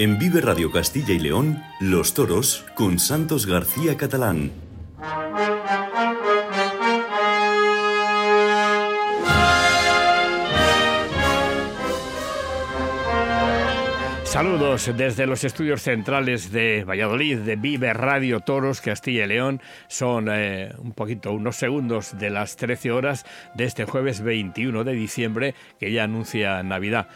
En Vive Radio Castilla y León, Los Toros con Santos García Catalán. Saludos desde los estudios centrales de Valladolid, de Vive Radio Toros Castilla y León. Son eh, un poquito, unos segundos de las 13 horas de este jueves 21 de diciembre, que ya anuncia Navidad.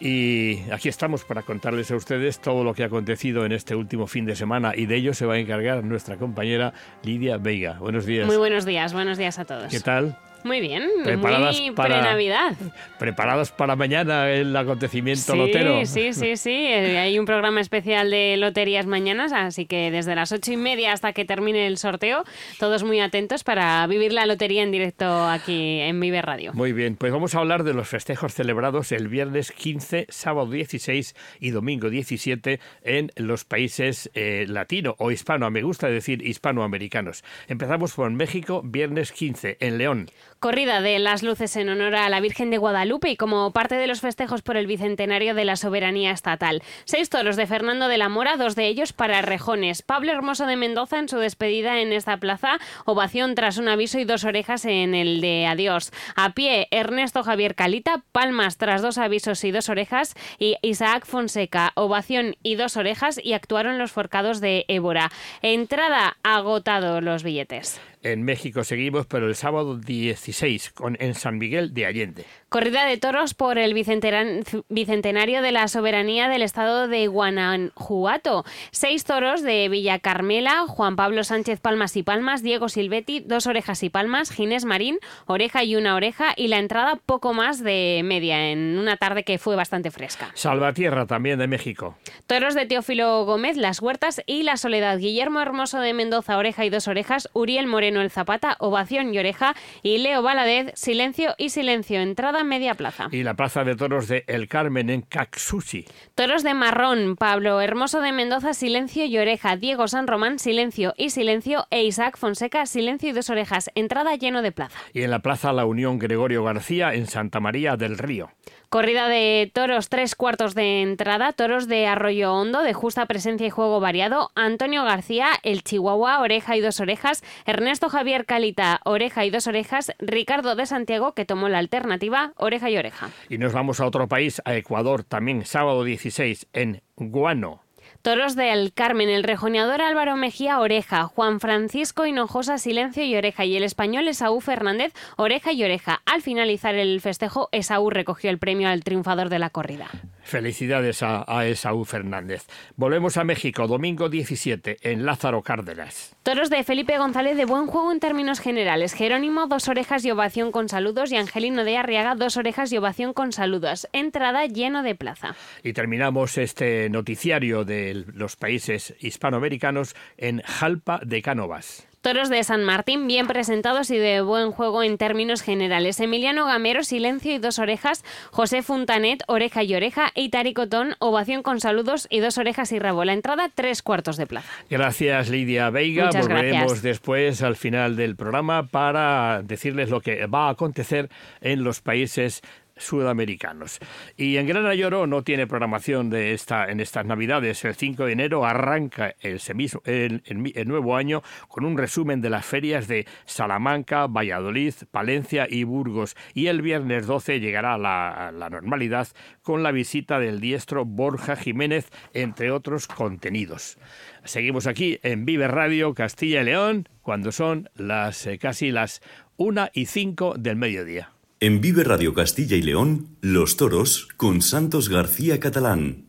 Y aquí estamos para contarles a ustedes todo lo que ha acontecido en este último fin de semana y de ello se va a encargar nuestra compañera Lidia Veiga. Buenos días. Muy buenos días, buenos días a todos. ¿Qué tal? Muy bien, preparadas muy para pre-Navidad. ¿Preparadas para mañana el acontecimiento Sí, lotero? sí, sí, sí. Eh, Hay un programa especial de loterías mañanas, así que desde las ocho y media hasta que termine el sorteo, todos muy atentos para vivir la lotería en directo aquí en Vive Radio. Muy bien, pues vamos a hablar de los festejos celebrados el viernes 15, sábado 16 y domingo 17 en los países eh, latino o hispano, me gusta decir hispanoamericanos. Empezamos por México, viernes 15 en León. Corrida de las luces en honor a la Virgen de Guadalupe y como parte de los festejos por el bicentenario de la soberanía estatal. Seis toros de Fernando de la Mora, dos de ellos para rejones. Pablo Hermoso de Mendoza en su despedida en esta plaza, ovación tras un aviso y dos orejas en el de adiós. A pie, Ernesto Javier Calita, palmas tras dos avisos y dos orejas y Isaac Fonseca, ovación y dos orejas y actuaron los forcados de Évora. Entrada agotado los billetes. En México seguimos, pero el sábado 16 con, en San Miguel de Allende. Corrida de toros por el bicentenario de la soberanía del estado de Guanajuato. Seis toros de Villa Carmela, Juan Pablo Sánchez Palmas y Palmas, Diego Silvetti, dos orejas y palmas, Ginés Marín, oreja y una oreja y la entrada poco más de media en una tarde que fue bastante fresca. Salvatierra también de México. Toros de Teófilo Gómez, Las Huertas y La Soledad. Guillermo Hermoso de Mendoza, oreja y dos orejas. Uriel Moreno el Zapata, ovación y oreja. Y Leo Valadez, silencio y silencio. Entrada media plaza. Y la plaza de toros de El Carmen en Caxuchi. Toros de Marrón, Pablo Hermoso de Mendoza, silencio y oreja. Diego San Román, silencio y silencio. E Isaac Fonseca, silencio y dos orejas. Entrada lleno de plaza. Y en la plaza La Unión Gregorio García en Santa María del Río. Corrida de toros, tres cuartos de entrada, toros de Arroyo Hondo, de justa presencia y juego variado, Antonio García, el Chihuahua, oreja y dos orejas, Ernesto Javier Calita, oreja y dos orejas, Ricardo de Santiago, que tomó la alternativa, oreja y oreja. Y nos vamos a otro país, a Ecuador, también sábado 16 en Guano. Toros del Carmen, el rejoneador Álvaro Mejía, oreja, Juan Francisco Hinojosa, silencio y oreja, y el español Esaú Fernández, oreja y oreja. Al finalizar el festejo, Esaú recogió el premio al triunfador de la corrida. Felicidades a, a Esaú Fernández. Volvemos a México, domingo 17 en Lázaro Cárdenas. Toros de Felipe González de buen juego en términos generales. Jerónimo, dos orejas y ovación con saludos. Y Angelino de Arriaga, dos orejas y ovación con saludos. Entrada lleno de plaza. Y terminamos este noticiario de los países hispanoamericanos en Jalpa de Cánovas. Toros de San Martín, bien presentados y de buen juego en términos generales. Emiliano Gamero, silencio y dos orejas. José Funtanet, oreja y oreja. Y Taricotón, ovación con saludos y dos orejas y rabo. La entrada, tres cuartos de plaza. Gracias Lidia Veiga. Muchas Volveremos gracias. después al final del programa para decirles lo que va a acontecer en los países sudamericanos. Y en Gran Ayoro no tiene programación de esta en estas Navidades. El 5 de enero arranca el, el- el- nuevo año con un resumen de las ferias de Salamanca, Valladolid, Palencia y Burgos. Y el viernes 12 llegará la, la normalidad con la visita del diestro Borja Jiménez, entre otros contenidos. Seguimos aquí en Vive Radio Castilla y León cuando son las eh, casi las una y cinco del mediodía. En Vive Radio Castilla y León, Los Toros con Santos García Catalán.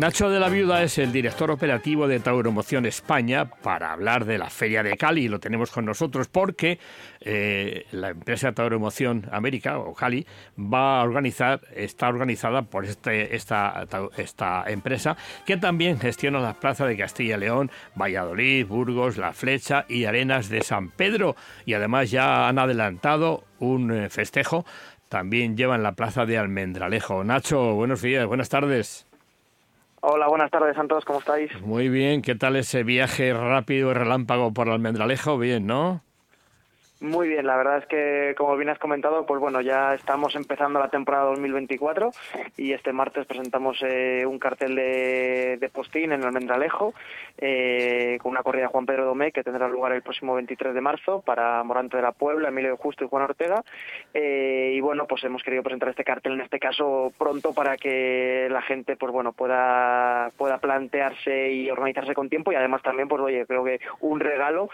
Nacho de la Viuda es el director operativo de Tauromoción España para hablar de la Feria de Cali. Lo tenemos con nosotros porque eh, la empresa Tauromoción América, o Cali, va a organizar, está organizada por este, esta, esta empresa que también gestiona las plazas de Castilla y León, Valladolid, Burgos, La Flecha y Arenas de San Pedro. Y además ya han adelantado un eh, festejo. También llevan la plaza de Almendralejo. Nacho, buenos días, buenas tardes. Hola, buenas tardes, Santos, ¿cómo estáis? Muy bien, ¿qué tal ese viaje rápido y relámpago por Almendralejo? Bien, ¿no? Muy bien, la verdad es que, como bien has comentado, pues bueno, ya estamos empezando la temporada 2024 y este martes presentamos eh, un cartel de, postín en Almendralejo eh, con una corrida de Juan Pedro Domé que tendrá lugar el próximo 23 de marzo para Morante de la Puebla, Emilio Justo y Juan Ortega. Eh, y bueno, pues hemos querido presentar este cartel en este caso pronto para que la gente, pues bueno, pueda, pueda plantearse y organizarse con tiempo y además también, pues oye, creo que un regalo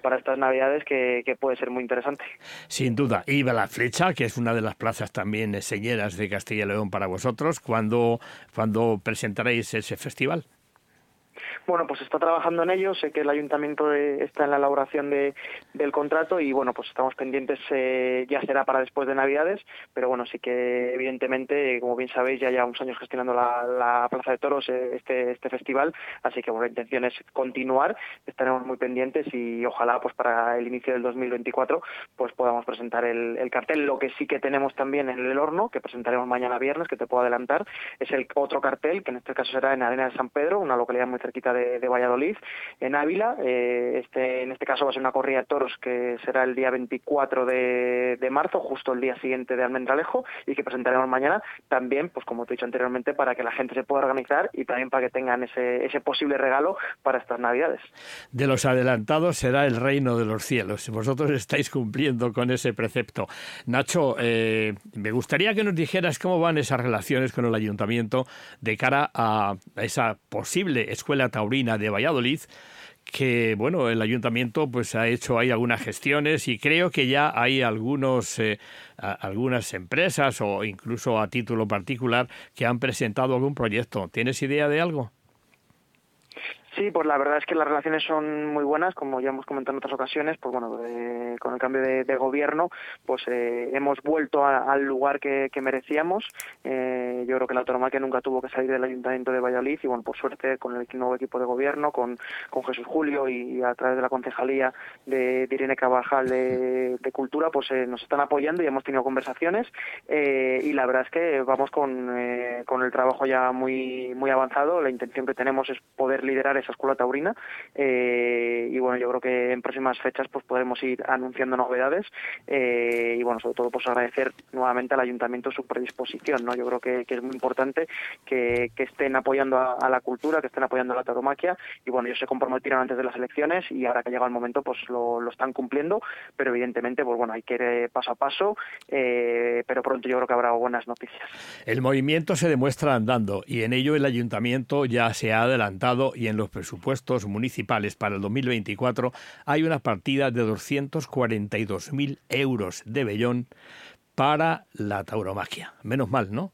para estas navidades que que, puede ser muy interesante. Sin duda. Y la Flecha, que es una de las plazas también señeras de Castilla y León para vosotros, ¿cuándo, cuando presentaréis ese festival? Bueno, pues está trabajando en ello. Sé que el ayuntamiento está en la elaboración de, del contrato y bueno, pues estamos pendientes. Eh, ya será para después de Navidades, pero bueno, sí que evidentemente, como bien sabéis, ya llevamos años gestionando la, Plaza de Toros eh, este este festival, así que bueno, la intención es continuar. Estaremos muy pendientes y ojalá, pues para el inicio del 2024, pues podamos presentar el, el cartel. Lo que sí que tenemos también en el horno, que presentaremos mañana viernes, que te puedo adelantar, es el otro cartel, que en este caso será en Arena de San Pedro, una localidad muy cerquita de de, Valladolid, en Ávila. Eh, este, en este caso va a ser una corrida de toros que será el día 24 de, marzo, justo el día siguiente de Almendralejo, y que presentaremos mañana también, pues como te he dicho anteriormente, para que la gente se pueda organizar y también para que tengan ese, posible regalo para estas Navidades. De los adelantados será el reino de los cielos. Vosotros estáis cumpliendo con ese precepto. Nacho, eh, me gustaría que nos dijeras cómo van esas relaciones con el ayuntamiento de cara a esa posible escuela taurina de Valladolid que bueno el ayuntamiento pues ha hecho ahí algunas gestiones y creo que ya hay algunos eh, algunas empresas o incluso a título particular que han presentado algún proyecto. Tienes idea de algo Sí, pues la verdad es que las relaciones son muy buenas, como ya hemos comentado en otras ocasiones, pues bueno, con el cambio de, gobierno, pues eh, hemos vuelto al lugar que, merecíamos. Eh, yo creo que la autonomía nunca tuvo que salir del Ayuntamiento de Valladolid y bueno, por suerte con el nuevo equipo de gobierno, con, con Jesús Julio y, a través de la concejalía de, Irene Cabajal de, Cultura, pues eh, nos están apoyando y hemos tenido conversaciones y la verdad es que vamos con, con el trabajo ya muy, muy avanzado. La intención que tenemos es poder liderar esa escuela taurina. Eh, y bueno yo creo que en próximas fechas pues podremos ir anunciando novedades. Eh, y bueno sobre todo pues agradecer nuevamente al ayuntamiento su predisposición no yo creo que, es muy importante que, estén apoyando a, la cultura que estén apoyando a la tauromaquia. Y bueno ellos se comprometieron antes de las elecciones y ahora que llega el momento pues lo, están cumpliendo. Pero evidentemente pues bueno hay que ir paso a paso. Eh, pero pronto yo creo que habrá buenas noticias. El movimiento se demuestra andando y en ello el ayuntamiento ya se ha adelantado y en los presupuestos municipales para el 2024 hay una partida de 242.000 euros de Bellón para la tauromaquia. Menos mal, ¿no?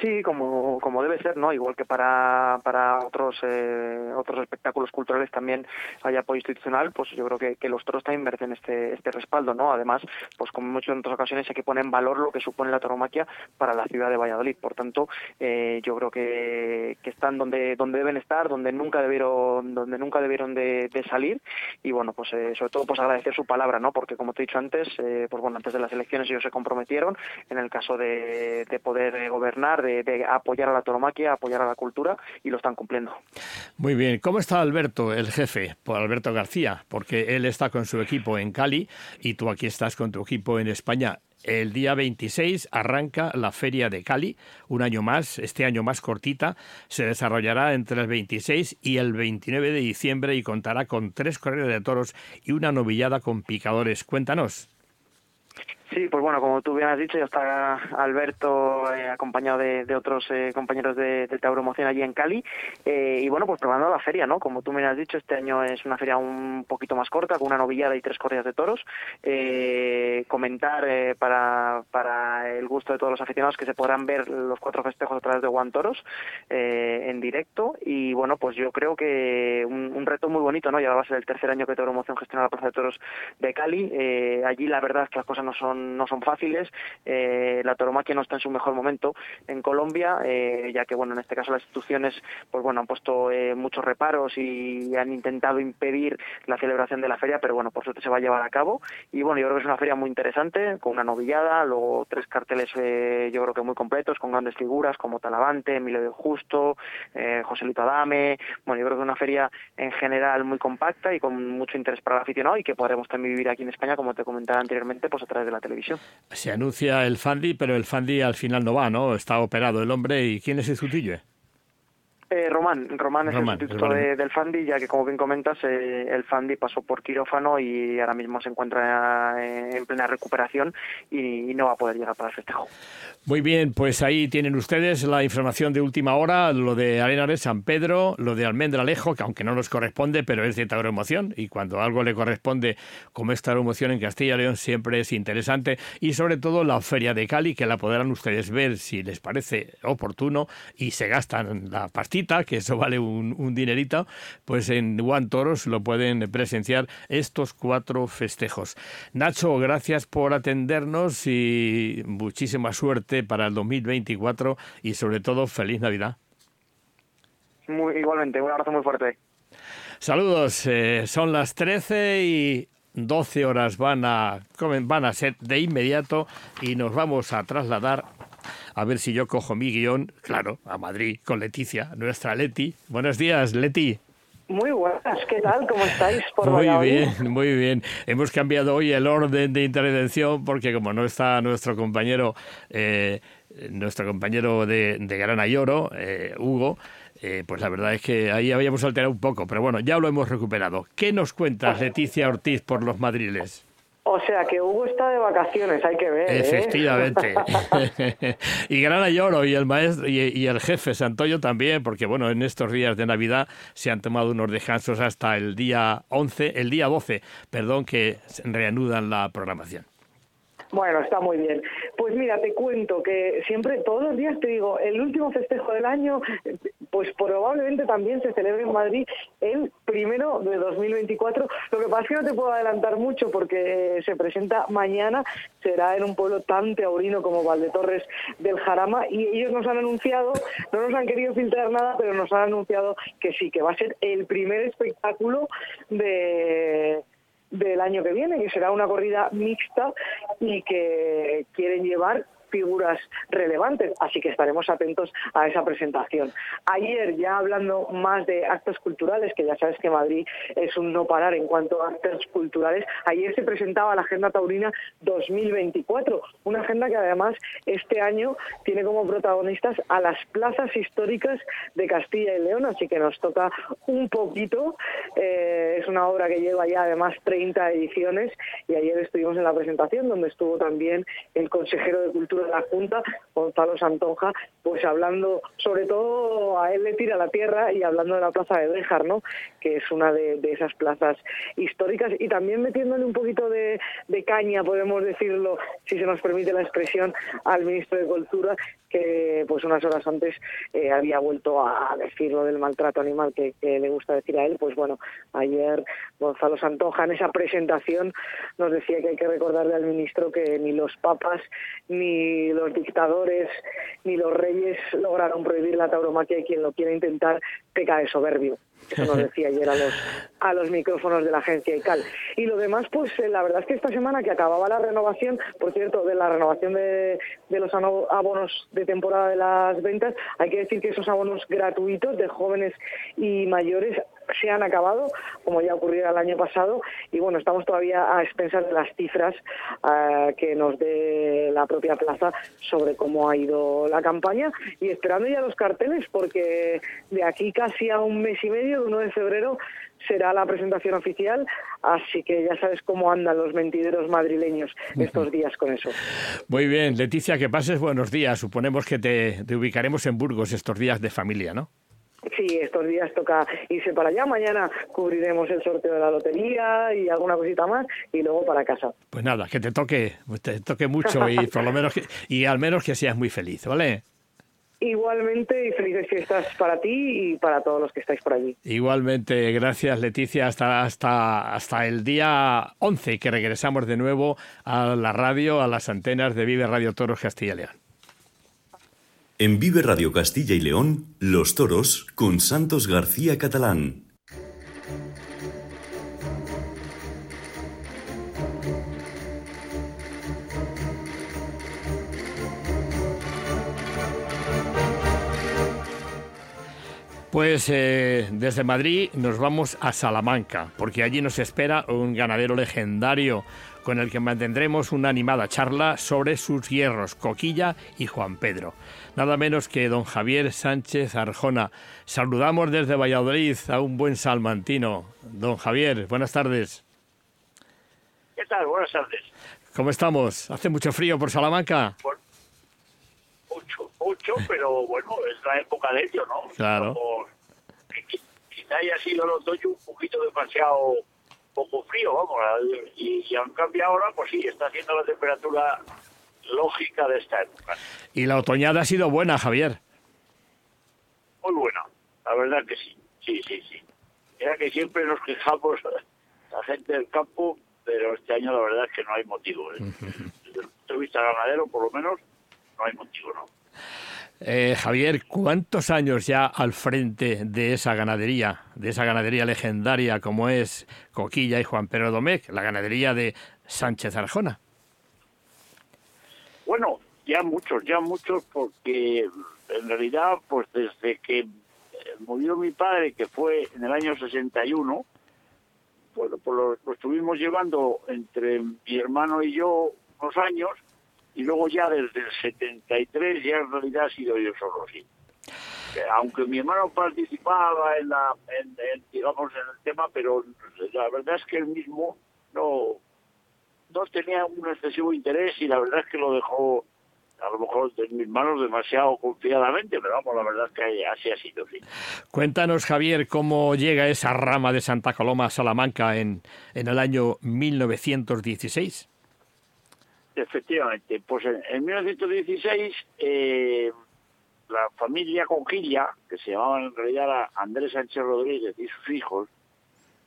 Sí, como, como debe ser, ¿no? Igual que para, para otros eh, otros espectáculos culturales también hay apoyo institucional, pues yo creo que, que los toros también merecen este, este respaldo, ¿no? Además, pues como mucho en otras ocasiones hay que poner en valor lo que supone la tauromaquia para la ciudad de Valladolid. Por tanto, eh, yo creo que, que están donde, donde deben estar, donde nunca debieron, donde nunca debieron de, salir. Y bueno, pues eh, sobre todo pues agradecer su palabra, ¿no? Porque como te he dicho antes, pues bueno, antes de las elecciones ellos se comprometieron en el caso de, de poder gobernar de, apoyar a la tauromaquia, apoyar a la cultura y lo están cumpliendo. Muy bien. ¿Cómo está Alberto, el jefe, por Alberto García? Porque él está con su equipo en Cali y tú aquí estás con tu equipo en España. El día 26 arranca la Feria de Cali, un año más, este año más cortita, se desarrollará entre el 26 y el 29 de diciembre y contará con tres corridas de toros y una novillada con picadores. Cuéntanos. Sí, pues bueno, como tú bien has dicho, ya está Alberto eh, acompañado de, otros eh, compañeros de, de allí en Cali. Eh, y bueno, pues probando la feria, ¿no? Como tú me has dicho, este año es una feria un poquito más corta, con una novillada y tres corridas de toros. comentar para, para el gusto de todos los aficionados que se podrán ver los cuatro festejos a través de Juan Toros en directo. Y bueno, pues yo creo que un, reto muy bonito, ¿no? Ya va a ser el tercer año que Tauromoción gestiona la Plaza de Toros de Cali. allí la verdad es que las cosas no son no son fáciles. Eh, la tauromaquia no está en su mejor momento en Colombia, eh, ya que bueno en este caso las instituciones pues bueno han puesto eh, muchos reparos y han intentado impedir la celebración de la feria, pero bueno por suerte se va a llevar a cabo y bueno yo creo que es una feria muy interesante con una novillada, luego tres carteles yo creo que muy completos con grandes figuras como Talavante, Emilio de Justo, José Lito Adame, bueno yo creo que es una feria en general muy compacta y con mucho interés para el aficionado y que podremos también vivir aquí en España como te comentaba anteriormente pues a través de la Se anuncia el Fandi, pero el Fandi al final no va, ¿no? Está operado el hombre. ¿Y quién es el sutillo? Eh, Román, Román es el sustituto del Fandi, ya que como bien comentas, eh, el Fandi pasó por quirófano y ahora mismo se encuentra eh, en plena recuperación y, no va a poder llegar para el festejo. Muy bien, pues ahí tienen ustedes la información de última hora, lo de Arena de San Pedro, lo de Almendralejo, que aunque no nos corresponde, pero es de tauromoción y cuando algo le corresponde, como esta tauromoción en Castilla y León, siempre es interesante y sobre todo la Feria de Cali, que la podrán ustedes ver si les parece oportuno y se gastan la que eso vale un, dinerito, pues en One Toros lo pueden presenciar estos cuatro festejos. Nacho, gracias por atendernos y muchísima suerte para el 2024 y sobre todo feliz Navidad. Muy, igualmente, un abrazo muy fuerte. Saludos, eh, son las 13 y 12 horas van a, van a ser de inmediato y nos vamos a trasladar a ver si yo cojo mi guion, claro, a Madrid con Leticia, nuestra Leti. Buenos días, Leti. Muy buenas, ¿qué tal? ¿Cómo estáis por Muy bien, muy bien. Hemos cambiado hoy el orden de intervención porque como no está nuestro compañero, eh, nuestro compañero de, de Gran Ayoro, eh, Hugo, eh, pues la verdad es que ahí habíamos alterado un poco, pero bueno, ya lo hemos recuperado. ¿Qué nos cuentas, Leticia Ortiz, por los madriles? O sea que Hugo está de vacaciones, hay que ver. ¿eh? Efectivamente. y Gran Lloro y el maestro y, el jefe Santoyo también, porque bueno, en estos días de Navidad se han tomado unos descansos hasta el día 11, el día 12, perdón, que reanudan la programación. Bueno, está muy bien. Pues mira, te cuento que siempre, todos los días te digo, el último festejo del año, pues probablemente también se celebre en Madrid el primero de 2024. Lo que pasa es que no te puedo adelantar mucho porque se presenta mañana, será en un pueblo tan teaurino como Valdetorres del Jarama y ellos nos han anunciado, no nos han querido filtrar nada, pero nos han anunciado que sí, que va a ser el primer espectáculo de del año que viene, que será una corrida mixta y que quieren llevar figuras relevantes, así que estaremos atentos a esa presentación. Ayer, ya hablando más de actos culturales, que ya sabes que Madrid es un no parar en cuanto a actos culturales, ayer se presentaba la Agenda Taurina 2024, una agenda que además este año tiene como protagonistas a las plazas históricas de Castilla y León, así que nos toca un poquito. Eh, es una obra que lleva ya además 30 ediciones y ayer estuvimos en la presentación donde estuvo también el consejero de Cultura de la Junta, Gonzalo Santonja, pues hablando, sobre todo a él le tira la tierra y hablando de la plaza de Béjar, ¿no? que es una de, esas plazas históricas y también metiéndole un poquito de, caña, podemos decirlo, si se nos permite la expresión, al ministro de Cultura, que pues unas horas antes eh, había vuelto a decir lo del maltrato animal que, le gusta decir a él, pues bueno, ayer Gonzalo Santoja en esa presentación nos decía que hay que recordarle al ministro que ni los papas ni ni los dictadores ni los reyes lograron prohibir la tauromaquia y quien lo quiere intentar peca de soberbio. Eso nos decía ayer a los, a los micrófonos de la agencia ICAL. Y lo demás, pues eh, la verdad es que esta semana que acababa la renovación, por cierto, de la renovación de, de los abonos de temporada de las ventas, hay que decir que esos abonos gratuitos de jóvenes y mayores se han acabado, como ya ocurrió el año pasado, y bueno, estamos todavía a expensas de las cifras eh, que nos dé la propia plaza sobre cómo ha ido la campaña y esperando ya los carteles, porque de aquí casi a un mes y medio, el 1 de febrero, será la presentación oficial, así que ya sabes cómo andan los mentideros madrileños estos días con eso. Muy bien, Leticia, que pases buenos días. Suponemos que te, te ubicaremos en Burgos estos días de familia, ¿no? Sí, estos días toca irse para allá. Mañana cubriremos el sorteo de la lotería y alguna cosita más y luego para casa. Pues nada, que te toque, te toque mucho y por lo menos y al menos que seas muy feliz, ¿vale? Igualmente y felices fiestas para ti y para todos los que estáis por allí. Igualmente, gracias Leticia, hasta, hasta, hasta el día 11 que regresamos de nuevo a la radio, a las antenas de Vive Radio Toros Castilla y León. En Vive Radio Castilla y León, Los Toros con Santos García Catalán. Pues eh, desde Madrid nos vamos a Salamanca, porque allí nos espera un ganadero legendario con el que mantendremos una animada charla sobre sus hierros, Coquilla y Juan Pedro. Nada menos que don Javier Sánchez Arjona. Saludamos desde Valladolid a un buen salmantino. Don Javier, buenas tardes. ¿Qué tal? Buenas tardes. ¿Cómo estamos? ¿Hace mucho frío por Salamanca? mucho, mucho, pero bueno, es la época de ello, ¿no? Claro. quizá haya sido el otoño un poquito demasiado poco frío, vamos, y, y aunque ahora, pues sí, está haciendo la temperatura lógica de esta época. Y la otoñada ha sido buena, Javier. Muy buena, la verdad que sí, sí, sí, sí. Era que siempre nos quejamos la gente del campo, pero este año la verdad es que no hay motivo. ¿eh? Desde el punto de vista ganadero, por lo menos, no hay motivo, ¿no? Eh, Javier, ¿cuántos años ya al frente de esa ganadería, de esa ganadería legendaria como es Coquilla y Juan Pedro Domecq, la ganadería de Sánchez Arjona? Bueno, ya muchos, ya muchos, porque en realidad, pues desde que murió mi padre, que fue en el año 61, pues, lo, lo estuvimos llevando entre mi hermano y yo unos años, y luego ya desde el 73 ya en realidad ha sido yo solo, sí. Aunque mi hermano participaba en la, en, digamos, en el tema, pero la verdad es que él mismo no, no tenía un excesivo interés y la verdad es que lo dejó a lo mejor en mis manos demasiado confiadamente, pero vamos, la verdad es que así ha sido. Sí. Cuéntanos, Javier, cómo llega esa rama de Santa Coloma a Salamanca en, en el año 1916. Efectivamente, pues en, 1916 eh, la familia Conquilla, que se llamaban en realidad Andrés Sánchez Rodríguez y sus hijos,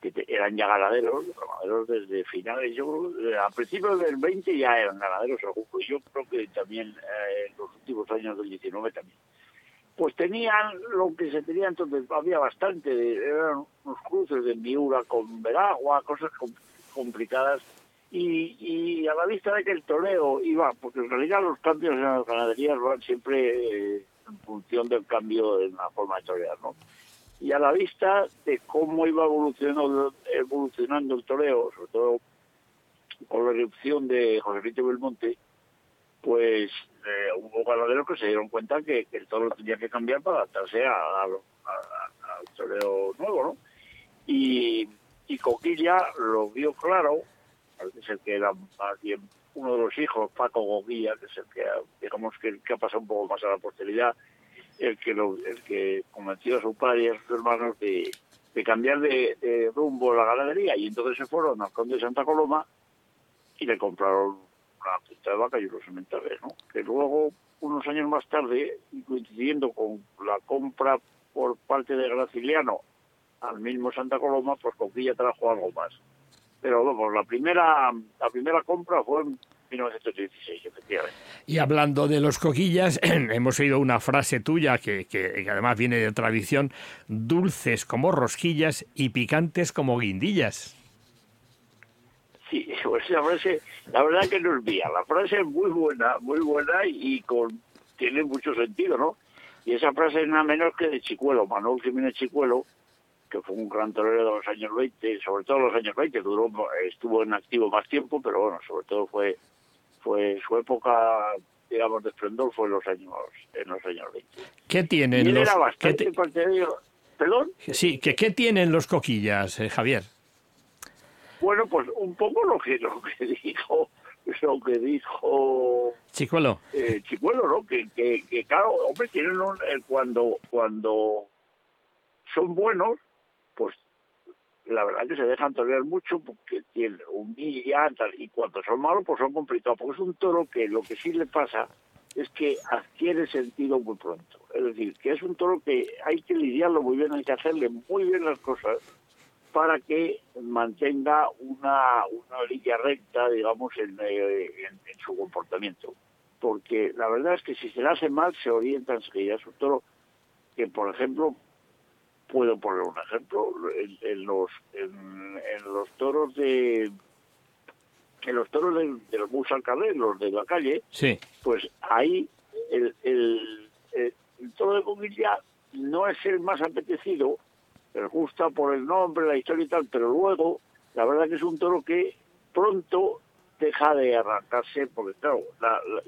que eran ya ganaderos, ganaderos desde finales, yo creo, a principios del 20 ya eran ganaderos, yo creo que también eh, en los últimos años del 19 también. Pues tenían lo que se tenía entonces, había bastante, eran unos cruces de Miura con Veragua, cosas complicadas y, a la vista de que el toreo iba, porque en realidad los cambios en las ganaderías van siempre eh, en función del cambio en la forma de torear, ¿no? Y a la vista de cómo iba evolucionando, evolucionando el toreo, sobre todo con la erupción de José Rito Belmonte, pues eh, hubo ganaderos que se dieron cuenta que, el toro tenía que cambiar para adaptarse al toreo nuevo, ¿no? Y, y Coquilla lo vio claro es el que era más bien uno de los hijos, Paco Goguía, que es el que, digamos, que, que ha pasado un poco más a la posteridad, el que el que convenció a su padre y a sus hermanos de, de cambiar de, rumbo la ganadería y entonces se fueron al conde de Santa Coloma y le compraron una punta de vaca y unos sementales, ¿no? Que luego, unos años más tarde, coincidiendo con la compra por parte de Graciliano al mismo Santa Coloma, pues Coquilla trajo algo más pero vamos, la primera, la primera compra fue en 1916, efectivamente. Y hablando de los coquillas, hemos oído una frase tuya que, que, además viene de tradición, dulces como rosquillas y picantes como guindillas. Sí, pues la frase, la verdad que no es mía, la frase es muy buena, muy buena y, con, tiene mucho sentido, ¿no? Y esa frase es nada menos que de Chicuelo, Manuel Jiménez Chicuelo, un gran torero de los años 20, sobre todo los años 20, duró, estuvo en activo más tiempo, pero bueno, sobre todo fue, fue su época, digamos, de esplendor fue en los años, en los años 20. ¿Qué tienen y él los... Era bastante ¿Perdón? Sí, que ¿qué tienen los coquillas, eh, Javier? Bueno, pues un poco lo que, lo que dijo lo que dijo Chicuelo eh, Chicuelo no que, que, que, claro hombre tienen un, eh, cuando cuando son buenos la verdad que se dejan torear mucho porque tienen humillan y cuando son malos pues son complicados porque es un toro que lo que sí le pasa es que adquiere sentido muy pronto. Es decir, que es un toro que hay que lidiarlo muy bien, hay que hacerle muy bien las cosas para que mantenga una, una línea recta, digamos, en, eh, en, su comportamiento. Porque la verdad es que si se le hace mal, se orienta enseguida. Es un toro que, por ejemplo, puedo poner un ejemplo, en, los, en, los toros de en los toros de, los bus al los de la calle, sí. pues ahí el, el, el, toro de Conguilla no es el más apetecido, pero gusta por el nombre, la historia y tal, pero luego la verdad que es un toro que pronto deja de arrancarse, porque claro,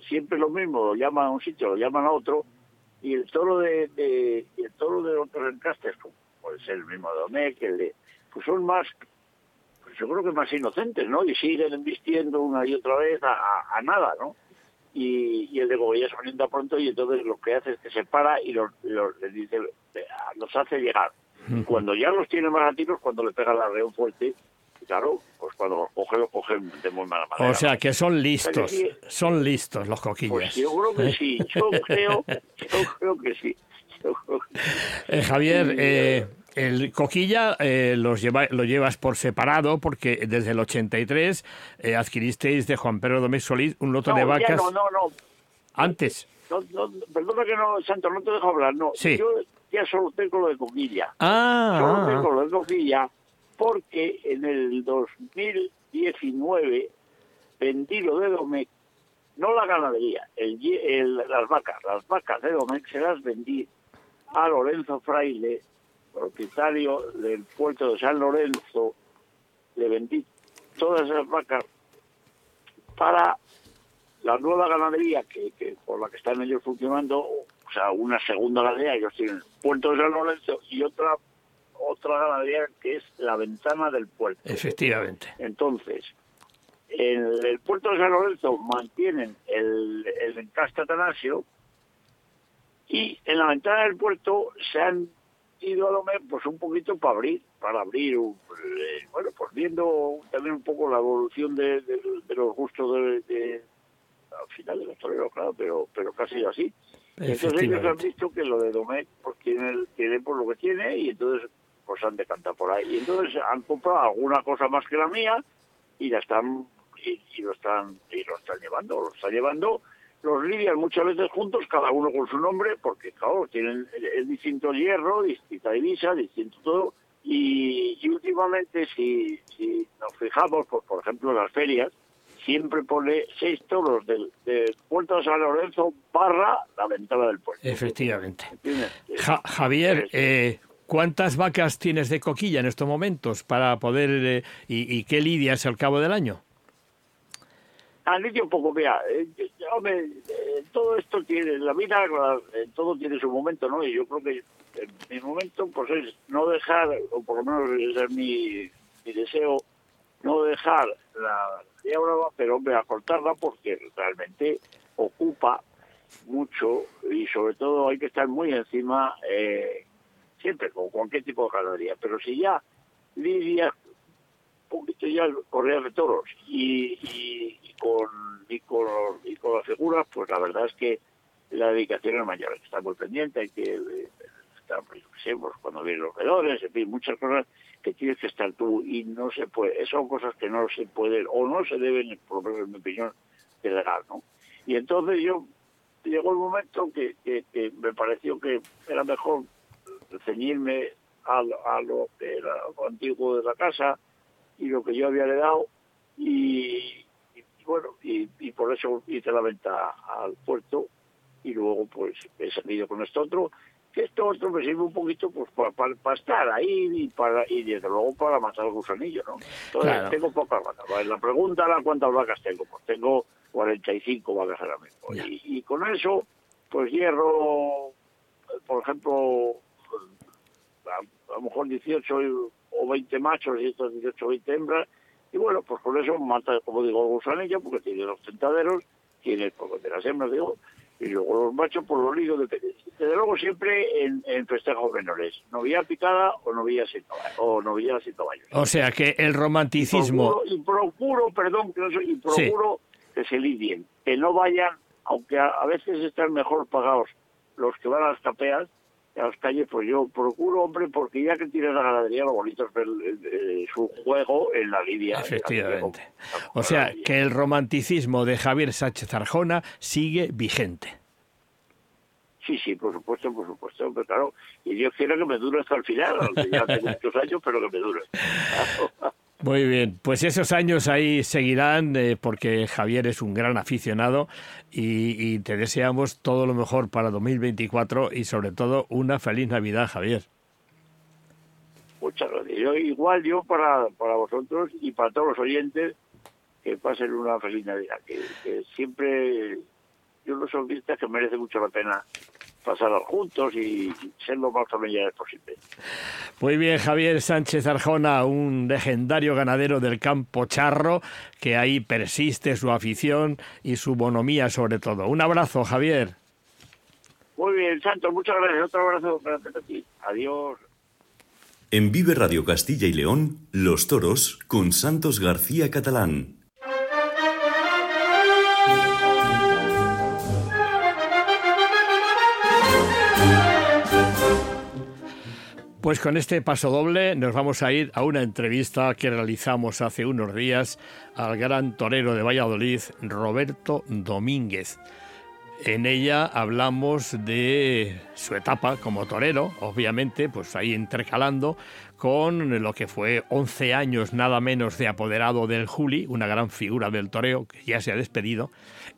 siempre es lo mismo, lo llaman a un sitio, lo llaman a otro, y el toro de, de el toro de otros encastes, como puede ser el mismo de Domecq, el de, pues son más, pues yo creo que más inocentes, ¿no? Y siguen embistiendo una y otra vez a, nada, ¿no? Y, el de Gobella se orienta pronto y entonces lo que hace es que se para y los, los, dice, los hace llegar. Cuando ya los tiene más a tiros, cuando le pega la reón fuerte, claro, pues cuando los coge, los coge de muy mala manera. O sea, que son listos, son listos los coquillas. Pues yo creo que sí, yo creo, yo creo que sí. Eh, Javier, eh, el coquilla eh, los lleva, lo llevas por separado porque desde el 83 eh, adquiristeis de Juan Pedro Domés Solís un loto de vacas. no, no, no. Antes. No, no, perdona que no, Santo, no te dejo hablar. No, sí. yo ya solo tengo lo de coquilla. Ah. Solo tengo lo de coquilla porque en el 2019 vendí lo de Domecq, no la ganadería, el, las vacas, las vacas de Domecq se las vendí a Lorenzo Fraile, propietario del puerto de San Lorenzo, le vendí todas esas vacas para la nueva ganadería que, que por la que están ellos funcionando, o sea, una segunda ganadería, ellos tienen Puerto de San Lorenzo y otra otra ganadería que es la ventana del puerto. Efectivamente. Entonces, en el puerto de San Lorenzo mantienen el, el encaste Atanasio y en la ventana del puerto se han ido a lo pues un poquito para abrir, para abrir, eh, bueno, pues viendo también un poco la evolución de, los gustos de, al final de los toreros, claro, pero, pero casi así. Entonces ellos han visto que lo de Domecq pues tiene, tiene por lo que tiene y entonces pues han decantado por ahí. Y entonces han comprado alguna cosa más que la mía y la están y, lo están y lo están llevando, lo están llevando los lidian muchas veces juntos, cada uno con su nombre, porque claro, tienen el, distinto hierro, distinta divisa, distinto todo, y, últimamente si, si nos fijamos, pues, por ejemplo en las ferias, siempre pone seis toros del, puerto de San Lorenzo barra la ventana del puerto. Efectivamente. Javier, eh, ¿Cuántas vacas tienes de coquilla en estos momentos para poder eh, y, qué lidias al cabo del año? Ah, lidio un poco, mira, eh, eh, todo esto tiene, la vida, todo tiene su momento, ¿no? Y yo creo que mi momento, pues es no dejar, o por lo menos ese es mi, deseo, no dejar la diabla, pero hombre, acortarla porque realmente ocupa mucho y sobre todo hay que estar muy encima eh, siempre con cualquier tipo de ganadería, pero si ya lidia un poquito ya correa de toros y, y, con, y, con, y con las figuras, pues la verdad es que la dedicación es mayor, hay que estar muy pendiente, hay que estar, pues, pues, cuando vienen los veedores, en fin, muchas cosas que tienes que estar tú y no se puede, son cosas que no se pueden o no se deben, por lo menos en mi opinión, delegar, ¿no? Y entonces yo llegó el momento que me pareció que era mejor ceñirme a, a lo que era lo antiguo de la casa y lo que yo había heredado y, y bueno, y, y, por eso hice la venta al puerto y luego pues he salido con esto otro que esto otro me sirve un poquito pues para, para, estar ahí y para y desde luego para matar el gusanillo, ¿no? Entonces tengo pocas vacas. La pregunta era cuántas vacas tengo. Pues tengo 45 vacas ahora mismo. Y, y, con eso, pues hierro, por ejemplo, a, lo mejor 18 o 20 machos y estos 18 o 20 hembras, y bueno, pues con eso mata, como digo, el gusanillo, porque tiene los tentaderos, tiene pues, de las hembras, digo, y luego los machos por los líos, desde, desde luego siempre en, en, festejos menores, novia picada o novia sin o novia sin. O sea que el romanticismo... Y procuro, perdón, que no soy, y procuro que se lidien, que no vayan aunque a, veces están mejor pagados los que van a las capeas a las calles, pues yo procuro, hombre, porque ya que tiene la ganadería, lo bonito es ver eh, su juego en la lidia. Efectivamente. o sea, que el romanticismo de Javier Sánchez Arjona sigue vigente. Sí, sí, por supuesto, por supuesto, pero claro, y yo quiero que me dure hasta el final, aunque ya tengo muchos años, pero que me dure. Muy bien, pues esos años ahí seguirán eh, porque Javier es un gran aficionado y, te deseamos todo lo mejor para 2024 y sobre todo una feliz Navidad, Javier. Muchas gracias. Yo, igual yo para, para vosotros y para todos los oyentes que pasen una feliz Navidad, que, siempre yo los solistas que merece mucho la pena pasar juntos y ser lo más familiares posible. Muy bien, Javier Sánchez Arjona, un legendario ganadero del campo charro, que ahí persiste su afición y su bonomía sobre todo. Un abrazo, Javier. Muy bien, Santos, muchas gracias. Otro abrazo para ti. Adiós. En Vive Radio Castilla y León, Los Toros con Santos García Catalán. Pues con este paso doble nos vamos a ir a una entrevista que realizamos hace unos días al gran torero de Valladolid, Roberto Domínguez. En ella hablamos de su etapa como torero, obviamente, pues ahí intercalando con lo que fue 11 años nada menos de apoderado del Juli, una gran figura del toreo que ya se ha despedido,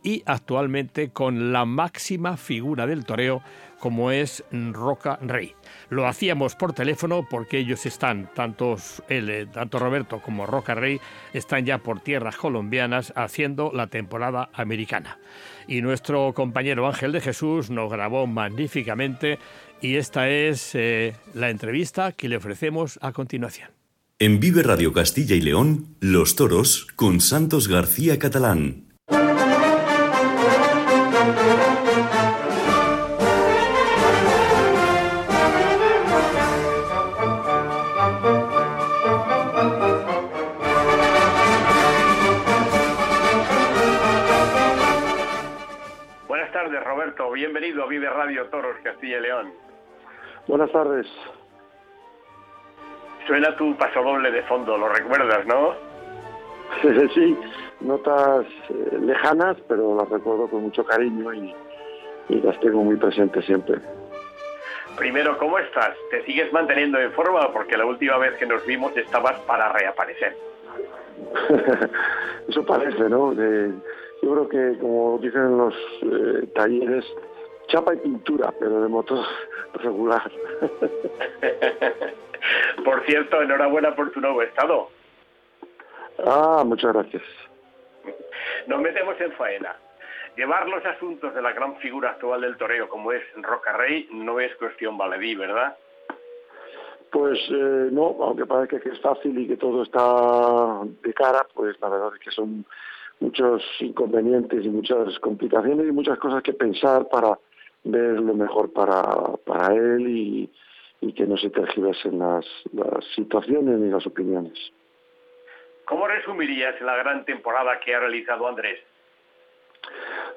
y actualmente con la máxima figura del toreo como es Roca Rey. Lo hacíamos por teléfono porque ellos están, tanto, él, tanto Roberto como Roca Rey, están ya por tierras colombianas haciendo la temporada americana. Y nuestro compañero Ángel de Jesús nos grabó magníficamente y esta es eh, la entrevista que le ofrecemos a continuación. En Vive Radio Castilla y León, Los Toros con Santos García Catalán. León. Buenas tardes. Suena tu paso doble de fondo, lo recuerdas, ¿no? sí, notas eh, lejanas, pero las recuerdo con mucho cariño y, las tengo muy presentes siempre. Primero, ¿cómo estás? ¿Te sigues manteniendo en forma? Porque la última vez que nos vimos estabas para reaparecer. Eso parece, ¿no? yo creo que, como dicen los eh, talleres, chapa y pintura, pero de moto regular. por cierto, enhorabuena por tu nuevo estado. Ah, muchas gracias. Nos metemos en faena. Llevar los asuntos de la gran figura actual del toreo como es Roca Rey no es cuestión baladí, ¿verdad? Pues eh, no, aunque parece que es fácil y que todo está de cara, pues la verdad es que son muchos inconvenientes y muchas complicaciones y muchas cosas que pensar para ver lo mejor para, para él y, que no se tergiversen las, las situaciones ni las opiniones. ¿Cómo resumirías la gran temporada que ha realizado Andrés?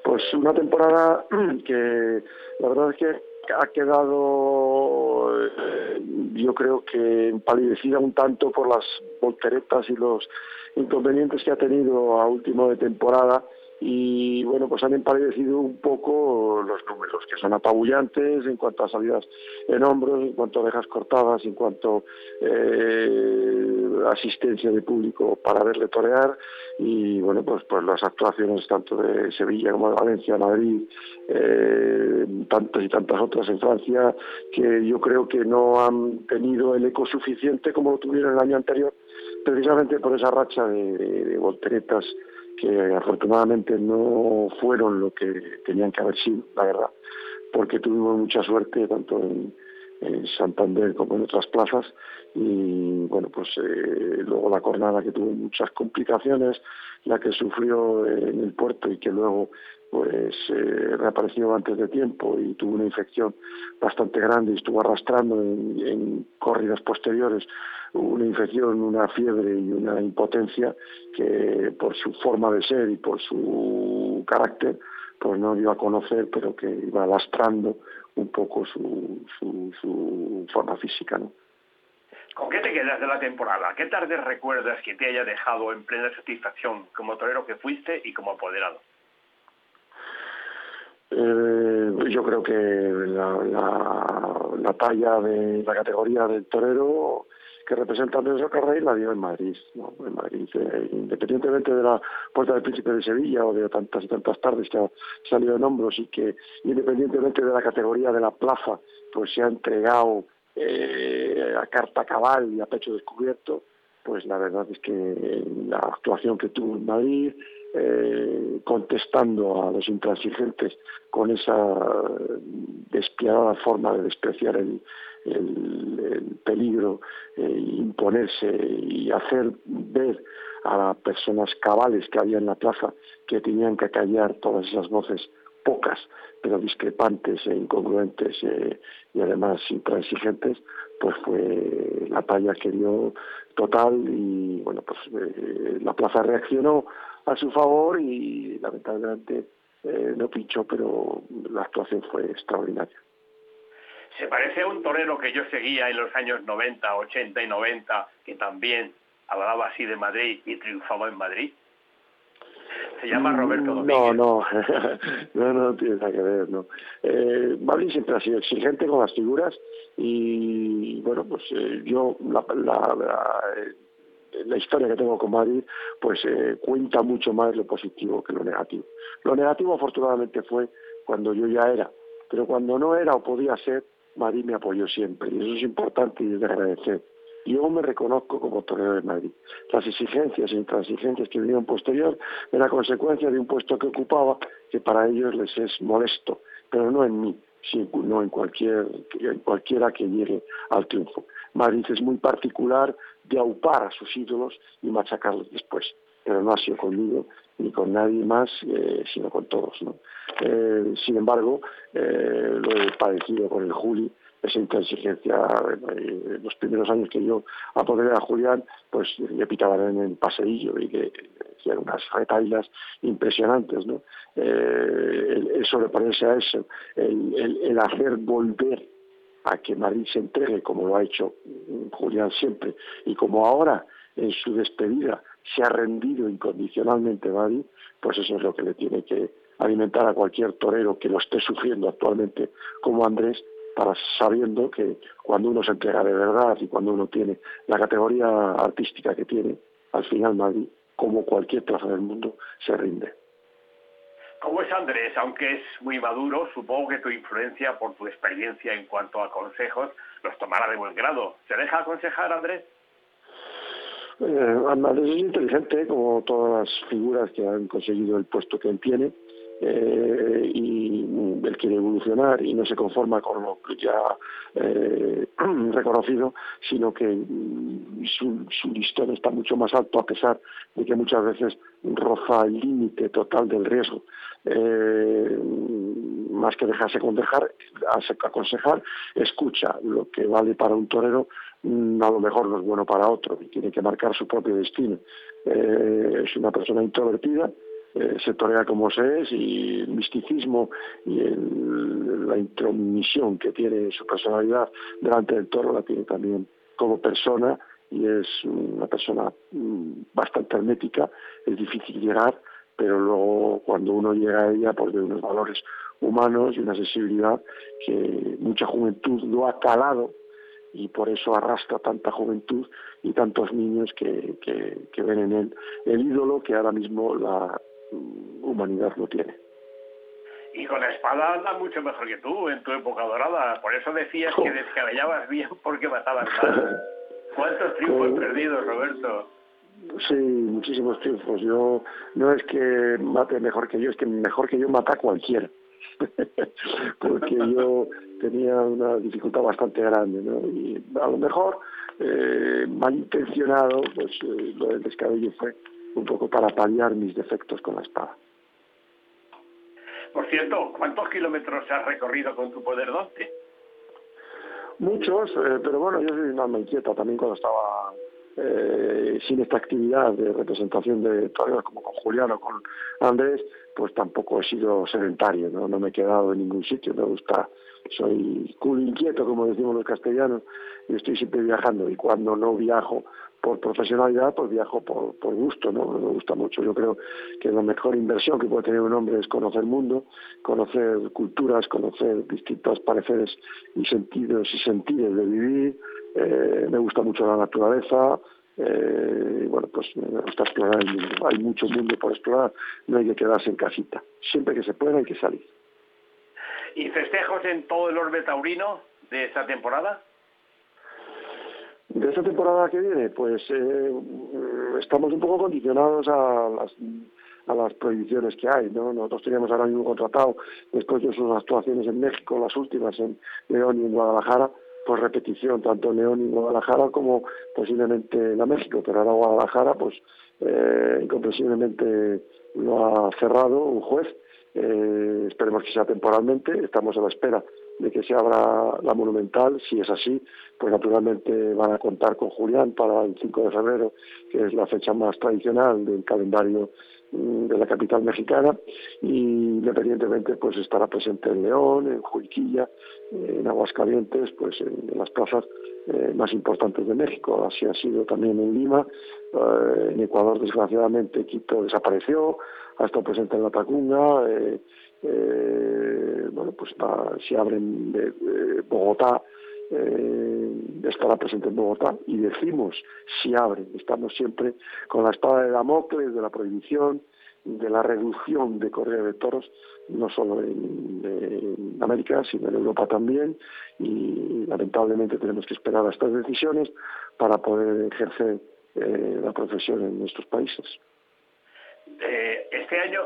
Pues una temporada que la verdad es que ha quedado, eh, yo creo que empalidecida un tanto por las volteretas y los inconvenientes que ha tenido a último de temporada y bueno, pues han empalidecido un poco los números, que son apabullantes en cuanto a salidas en hombros, en cuanto a orejas cortadas, en cuanto eh, asistencia de público para verle torear. Y bueno, pues, pues las actuaciones tanto de Sevilla como de Valencia, Madrid, eh, tantas y tantas otras en Francia, que yo creo que no han tenido el eco suficiente como lo tuvieron el año anterior, precisamente por esa racha de volteretas que afortunadamente no fueron lo que tenían que haber sido, la verdad, porque tuvimos mucha suerte tanto en, Santander como en otras plazas y bueno pues eh, luego la cornada que tuvo muchas complicaciones la que sufrió en el puerto y que luego pues eh, reapareció antes de tiempo y tuvo una infección bastante grande y estuvo arrastrando en corridas posteriores una infección, una fiebre y una impotencia que por su forma de ser y por su carácter pues no dio a conocer, pero que iba lastrando un poco su, su, su forma física, ¿no? ¿Con qué te quedas de la temporada? ¿Qué tardes recuerdas que te haya dejado en plena satisfacción como torero que fuiste y como apoderado? Eh, yo creo que la, la, la, talla de la categoría del torero que representa a Andrés Carrey la dio en Madrid, ¿no? en Madrid, eh, independientemente de la Puerta del Príncipe de Sevilla o de tantas y tantas tardes que ha salido en hombros y que independientemente de la categoría de la plaza, pues se ha entregado eh, a carta cabal y a pecho descubierto, pues la verdad es que la actuación que tuvo en Madrid, eh, contestando a los intransigentes con esa despiadada forma de despreciar el, el, peligro, eh, imponerse y hacer ver a las personas cabales que había en la plaza que tenían que callar todas esas voces pocas, pero discrepantes e incongruentes eh, y además intransigentes, pues fue la talla que dio total y bueno, pues la plaza reaccionó a su favor y lamentablemente eh, no pinchó, pero la actuación fue extraordinaria. Se parece a un torero que yo seguía en los años 90, 80 y 90, que también hablaba así de Madrid y triunfaba en Madrid. Se llama mm, Roberto Domínguez. No, no, no, no tiene nada que ver, no. Eh, Madrid siempre ha sido exigente con las figuras y, bueno, pues eh, yo la, la, la, historia que tengo con Madrid, pues eh, cuenta mucho más lo positivo que lo negativo. Lo negativo afortunadamente fue cuando yo ya era, pero cuando no era o podía ser, Madrid me apoyó siempre y eso es importante y es de agradecer yo me reconozco como torero de Madrid. Las exigencias e intransigencias que vinieron posterior eran consecuencia de un puesto que ocupaba que para ellos les es molesto, pero no en mí, sino en, cualquier, en cualquiera que llegue al triunfo. Madrid es muy particular de aupar a sus ídolos y machacarlos después, pero no ha sido conmigo ni con nadie más, eh, sino con todos. ¿no? Eh, sin embargo, eh, lo he padecido con el Juli, esa intransigencia. En los primeros años que yo apoderé a Julián, pues le pitaban en el paseillo y que hacían unas retailas impresionantes, ¿no? Eh, el, sobreponerse a eso, el, el, hacer volver a que Madrid se entregue como lo ha hecho Julián siempre y como ahora en su despedida se ha rendido incondicionalmente Madrid, pues eso es lo que le tiene que alimentar a cualquier torero que lo esté sufriendo actualmente como Andrés para sabiendo que cuando uno se entrega de verdad y cuando uno tiene la categoría artística que tiene, al final Madrid, como cualquier plaza del mundo, se rinde. ¿Cómo es Andrés? Aunque es muy maduro, supongo que tu influencia por tu experiencia en cuanto a consejos los tomará de buen grado. ¿Se deja aconsejar, Andrés? Eh, Andrés es inteligente, como todas las figuras que han conseguido el puesto que él tiene eh, él quiere evolucionar y no se conforma con lo ya eh, reconocido, sino que mm, su, su, listón está mucho más alto a pesar de que muchas veces roza el límite total del riesgo. Eh, más que dejarse aconsejar, aconsejar, escucha lo que vale para un torero, mm, a lo mejor no es bueno para otro y tiene que marcar su propio destino. Eh, es una persona introvertida, eh, se torea como se es y el misticismo y la intromisión que tiene su personalidad delante del toro la tiene también como persona y es una persona mm, bastante hermética, es difícil llegar, pero luego cuando uno llega a ella pues ve unos valores humanos y una sensibilidad que mucha juventud lo ha calado y por eso arrastra tanta juventud y tantos niños que, que ven en él el ídolo que ahora mismo la, humanidad lo tiene. Y con la espada anda mucho mejor que tú en tu época dorada. Por eso decías que descabellabas bien porque matabas mal. ¿Cuántos triunfos pues, perdidos, Roberto? Sí, muchísimos triunfos. Yo no es que mate mejor que yo, es que mejor que yo mata a cualquiera. porque yo tenía una dificultad bastante grande, ¿no? Y a lo mejor eh, malintencionado, pues eh, lo del descabello fue un poco para paliar mis defectos con la espada. Por cierto, ¿cuántos kilómetros has recorrido con tu poder dote? Muchos, eh, pero bueno, yo soy una inquieta también cuando estaba eh, sin esta actividad de representación de toreros como con Julián o con Andrés, pues tampoco he sido sedentario, ¿no? no me he quedado en ningún sitio, me gusta, soy cool inquieto, como decimos los castellanos, y estoy siempre viajando, y cuando no viajo por profesionalidad, pues viajo por, por gusto, ¿no? Me gusta mucho. Yo creo que la mejor inversión que puede tener un hombre es conocer el mundo, conocer culturas, conocer distintos pareceres y sentidos y sentidos de vivir. Eh, me gusta mucho la naturaleza, eh, bueno, pues me gusta explorar el mundo. Hay mucho mundo por explorar, no hay que quedarse en casita. Siempre que se pueda hay que salir. ¿Y festejos en todo el orbe taurino de esta temporada? De esta temporada que viene, pues eh, estamos un poco condicionados a las a las prohibiciones que hay, ¿no? Nosotros teníamos ahora mismo contratado, después de sus actuaciones en México, las últimas en León y en Guadalajara, pues repetición, tanto en León y Guadalajara como posiblemente en México, pero ahora Guadalajara, pues eh, incomprensiblemente lo ha cerrado un juez, eh, esperemos que sea temporalmente, estamos a la espera de que se abra la monumental, si es así, pues naturalmente van a contar con Julián para el 5 de febrero, que es la fecha más tradicional del calendario mm, de la capital mexicana y independientemente pues estará presente en León, en Juiquilla, en Aguascalientes, pues en, las plazas eh, más importantes de México. Así ha sido también en Lima, eh, en Ecuador desgraciadamente Quito desapareció, ha estado presente en La Tacunga, eh, eh, bueno, pues si abren de, Bogotá, eh, estará presente en Bogotá y decimos si abren, estamos siempre con la espada de Damocles de la prohibición, de la reducción de correa de toros, no solo en, América, sino en Europa también, y lamentablemente tenemos que esperar a estas decisiones para poder ejercer eh, la profesión en nuestros países. Eh, este año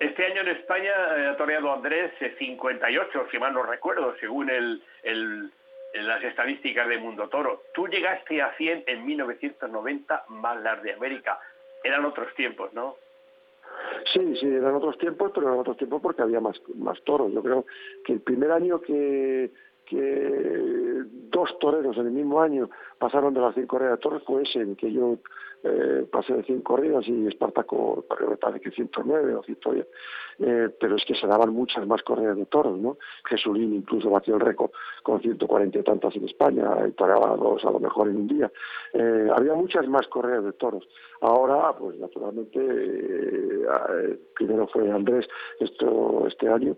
este año en España eh, ha toreado Andrés 58, eh, si mal no recuerdo, según el, el, las estadísticas de Mundo Toro. Tú llegaste a 100 en 1990, más las de América. Eran otros tiempos, ¿no? Sí, sí, eran otros tiempos, pero eran otros tiempos porque había más, más toros. Yo creo que el primer año que, que dos toreros en el mismo año pasaron de las 100 corridas de toros fue ese en que yo eh, pasé de 100 corridas y Espartaco me parece que 109 o 110, eh, pero es que se daban muchas más corridas de toros, ¿no? Jesulín incluso batió el récord con 140 y tantas en España, y toreaba dos a lo mejor en un día. Eh, había muchas más corridas de toros. Ahora, pues naturalmente, primero fue Andrés esto este año,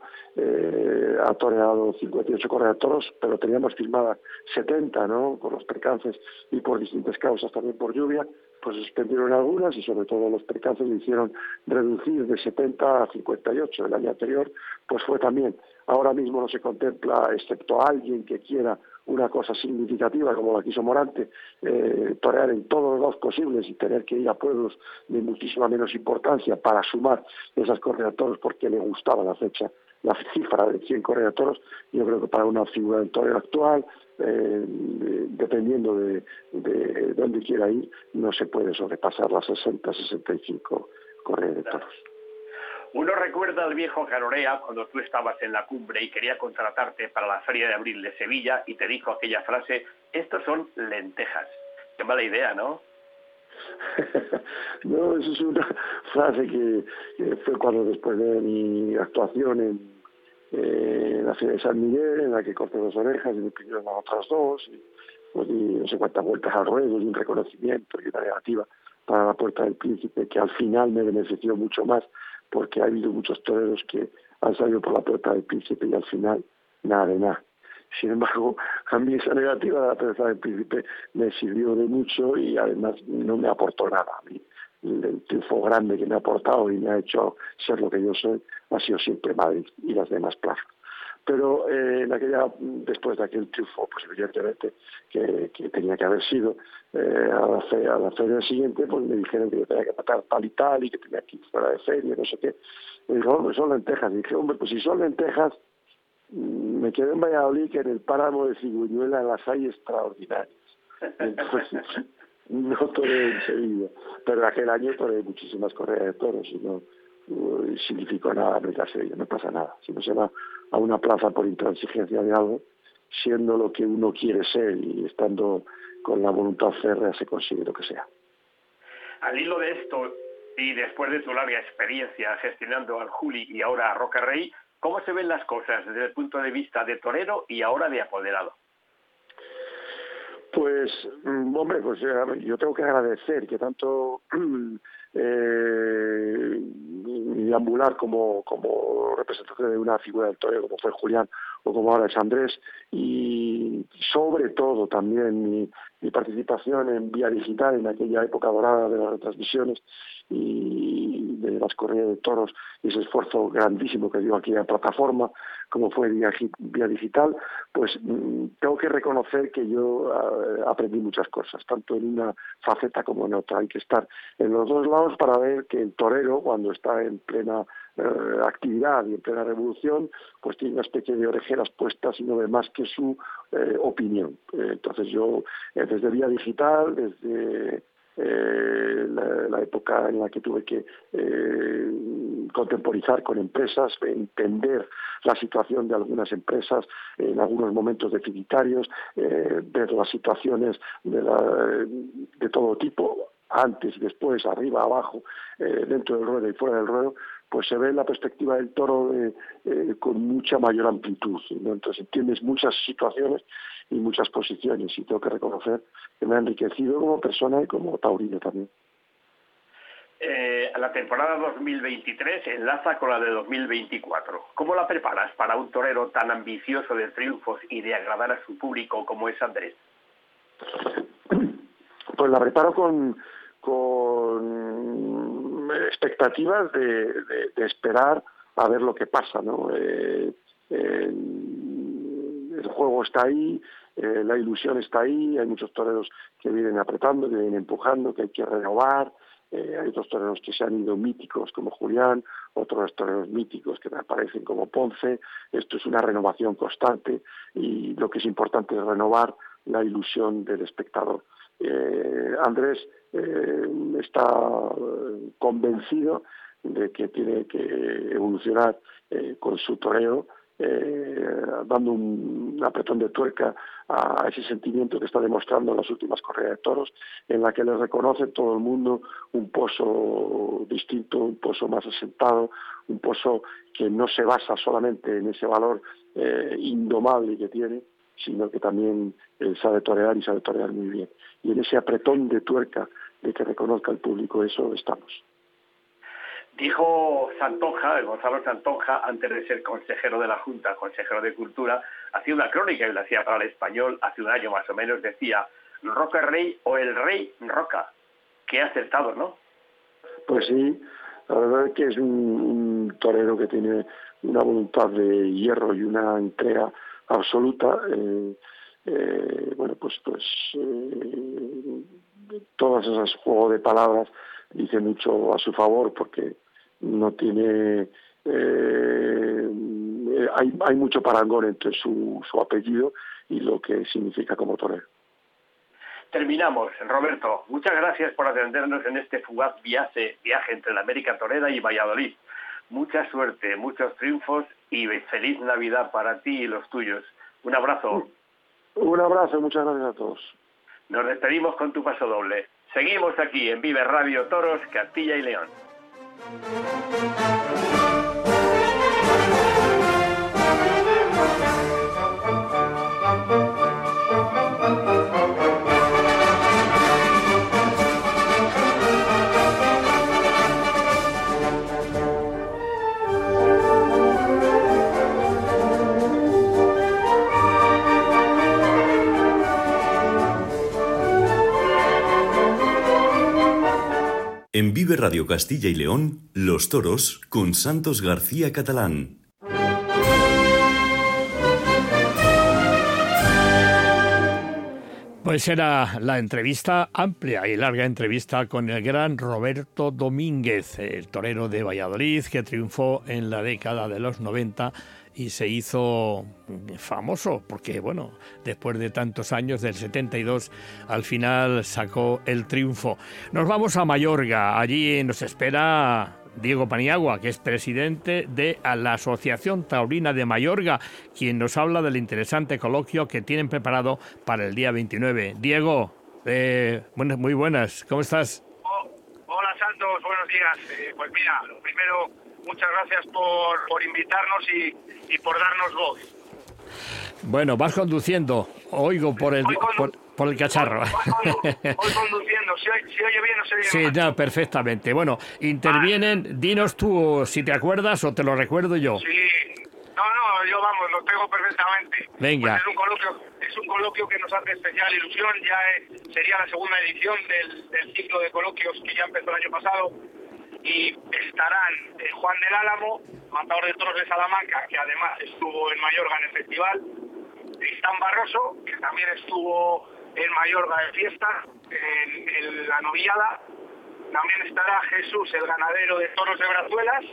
ha toreado 58 corridas de toros, pero teníamos firmadas 70, ¿no? Con los percances y por distintas causas, también por lluvia, pues suspendieron algunas y sobre todo los percances hicieron reducir de 70 a 58. El año anterior pues fue también. Ahora mismo no se contempla, excepto alguien que quiera una cosa significativa como la quiso Morante, eh, torear en todos los lados posibles y tener que ir a pueblos de muchísima menos importancia para sumar esas correas toros porque le gustaba la fecha, la cifra de 100 correas toros, yo creo que para una figura del torero actual, eh, dependiendo de, de, dónde quiera ir, no se puede sobrepasar las 60, 65 correas de toros. Uno recuerda al viejo Calorea cuando tú estabas en la cumbre y quería contratarte para la Feria de Abril de Sevilla y te dijo aquella frase, estos son lentejas. Qué mala idea, ¿no? no, eso es una frase que, que, fue cuando después de mi actuación en, eh, la ciudad de San Miguel, en la que corté dos orejas y me pidieron las otras dos, y, pues, no sé cuántas vueltas al ruedo y un reconocimiento y una negativa para la Puerta del Príncipe, que al final me benefició mucho más, porque ha habido muchos toreros que han salido por la Puerta del Príncipe y al final nada de nada. Sin embargo, a mí esa negativa de la Puerta del Príncipe me sirvió de mucho y además no me aportó nada a mí el triunfo grande que me ha aportado y me ha hecho ser lo que yo soy ha sido siempre Madrid y las demás plazas. Pero eh, en aquella, después de aquel triunfo, pues evidentemente que, tenía que haber sido a, la feria, a la feria siguiente, pues me dijeron que yo tenía que matar tal y tal y que tenía que ir fuera de feria, no sé qué. Me dijo, hombre, son lentejas. Y dije, hombre, pues si son lentejas, mm, me quedé en Valladolid que en el páramo de Cigüeñuela las hay extraordinarias. Entonces, no toré en Sevilla, pero aquel año toré muchísimas correas de toros y no significó nada a Sevilla, no pasa nada. Si no se va a una plaza por intransigencia de algo, siendo lo que uno quiere ser y estando con la voluntad férrea se consigue lo que sea. Al hilo de esto, y después de tu larga experiencia gestionando al Juli y ahora a Roca Rey, ¿cómo se ven las cosas desde el punto de vista de torero y ahora de apoderado? Pues, mm, hombre, pues yo tengo que agradecer que tanto eh, ambular como, como representante de una figura del torero, como fue Julián o como ahora es Andrés, y sobre todo también mi, mi participación en vía digital en aquella época dorada de las retransmisiones. Y de las corridas de toros y ese esfuerzo grandísimo que dio aquí la plataforma, como fue vía, vía digital, pues mm, tengo que reconocer que yo ah, aprendí muchas cosas, tanto en una faceta como en otra. Hay que estar en los dos lados para ver que el torero, cuando está en plena eh, actividad y en plena revolución, pues tiene una especie de orejeras puestas y no ve más que su eh, opinión. Eh, entonces yo, desde vía digital, desde eh, la, época en la que tuve que eh, contemporizar con empresas, entender la situación de algunas empresas en algunos momentos deficitarios, eh, ver las situaciones de, todo tipo, antes después, arriba, abajo, eh, dentro del ruedo y fuera del ruedo, pues se ve la perspectiva del toro eh, con mucha mayor amplitud. Entonces entiendes muchas situaciones y muchas posiciones y tengo que reconocer que me ha enriquecido como persona y como taurino también. Eh, la temporada 2023 enlaza con la de 2024. ¿Cómo la preparas para un torero tan ambicioso de triunfos y de agradar a su público como es Andrés? Pues la preparo con, con expectativas de, esperar a ver lo que pasa, ¿no? Eh, el juego está ahí, eh, la ilusión está ahí, hay muchos toreros que vienen apretando, que vienen empujando, que hay que renovar, eh, hay otros toreros que se han ido míticos como Julián, otros toreros míticos que aparecen como Ponce, esto es una renovación constante y lo que es importante es renovar la ilusión del espectador. Eh, Andrés eh, está convencido de que tiene que evolucionar eh, con su toreo, dando un, apretón de tuerca a ese sentimiento que está demostrando en las últimas corridas de toros, en la que le reconoce todo el mundo un pozo distinto, un pozo más asentado, un pozo que no se basa solamente en ese valor indomable que tiene, sino que también sabe torear y sabe torear muy bien y en ese apretón de tuerca de que reconozca el público eso estamos. Dijo Santonja, Gonzalo Santonja, antes de ser consejero de la Junta, consejero de Cultura, hacía una crónica y la hacía para el español hace un año más o menos, decía Roca Rey o el Rey Roca. Qué acertado, ¿no? Pues sí, la verdad es que es un, torero que tiene una voluntad de hierro y una entrega absoluta. Eh, eh, bueno, pues, pues eh, todas esas juegos de palabras dice mucho a su favor porque no tiene eh, hay, hay mucho parangón entre su, su apellido y lo que significa como torero. Terminamos, Roberto. Muchas gracias por atendernos en este fugaz viaje, viaje entre la América Torera y Valladolid. Mucha suerte, muchos triunfos y feliz Navidad para ti y los tuyos. Un abrazo. Un abrazo, muchas gracias a todos. Nos despedimos con tu paso doble. Seguimos aquí en Vive Radio Toros, Castilla y León. En Vive Radio Castilla y León, Los Toros con Santos García Catalán. Pues era la entrevista amplia y larga entrevista con el gran Roberto Domínguez, el torero de Valladolid que triunfó en la década de los 90 y se hizo famoso porque, bueno, después de tantos años, del 72, al final sacó el triunfo. Nos vamos a Mayorga, allí nos espera Diego Paniagua, que es presidente de la Asociación Taurina de Mayorga, quien nos habla del interesante coloquio que tienen preparado para el día 29. Diego, eh, muy buenas, ¿cómo estás? Hola Santos, buenos días. Eh, pues mira, lo primero, muchas gracias por, por invitarnos y, y por darnos voz. Bueno, vas conduciendo, oigo por el, por, el cacharro. Voy, conduciendo, ¿Se oye, bien o se oye Sí, no, perfectamente. Bueno, intervienen, dinos tú si te acuerdas o te lo recuerdo yo. Sí, no, no, yo vamos, lo tengo perfectamente. Venga. Pues es, un coloquio, es un coloquio que nos hace especial ilusión, ya sería la segunda edición del, del ciclo de coloquios que ya empezó el año pasado y estarán Juan del Álamo, matador de toros de Salamanca, que además estuvo en Mayorga en el festival, Tristán Barroso, que también estuvo en Mayorga de fiesta, en, la novillada, también estará Jesús, el ganadero de toros de Brazuelas,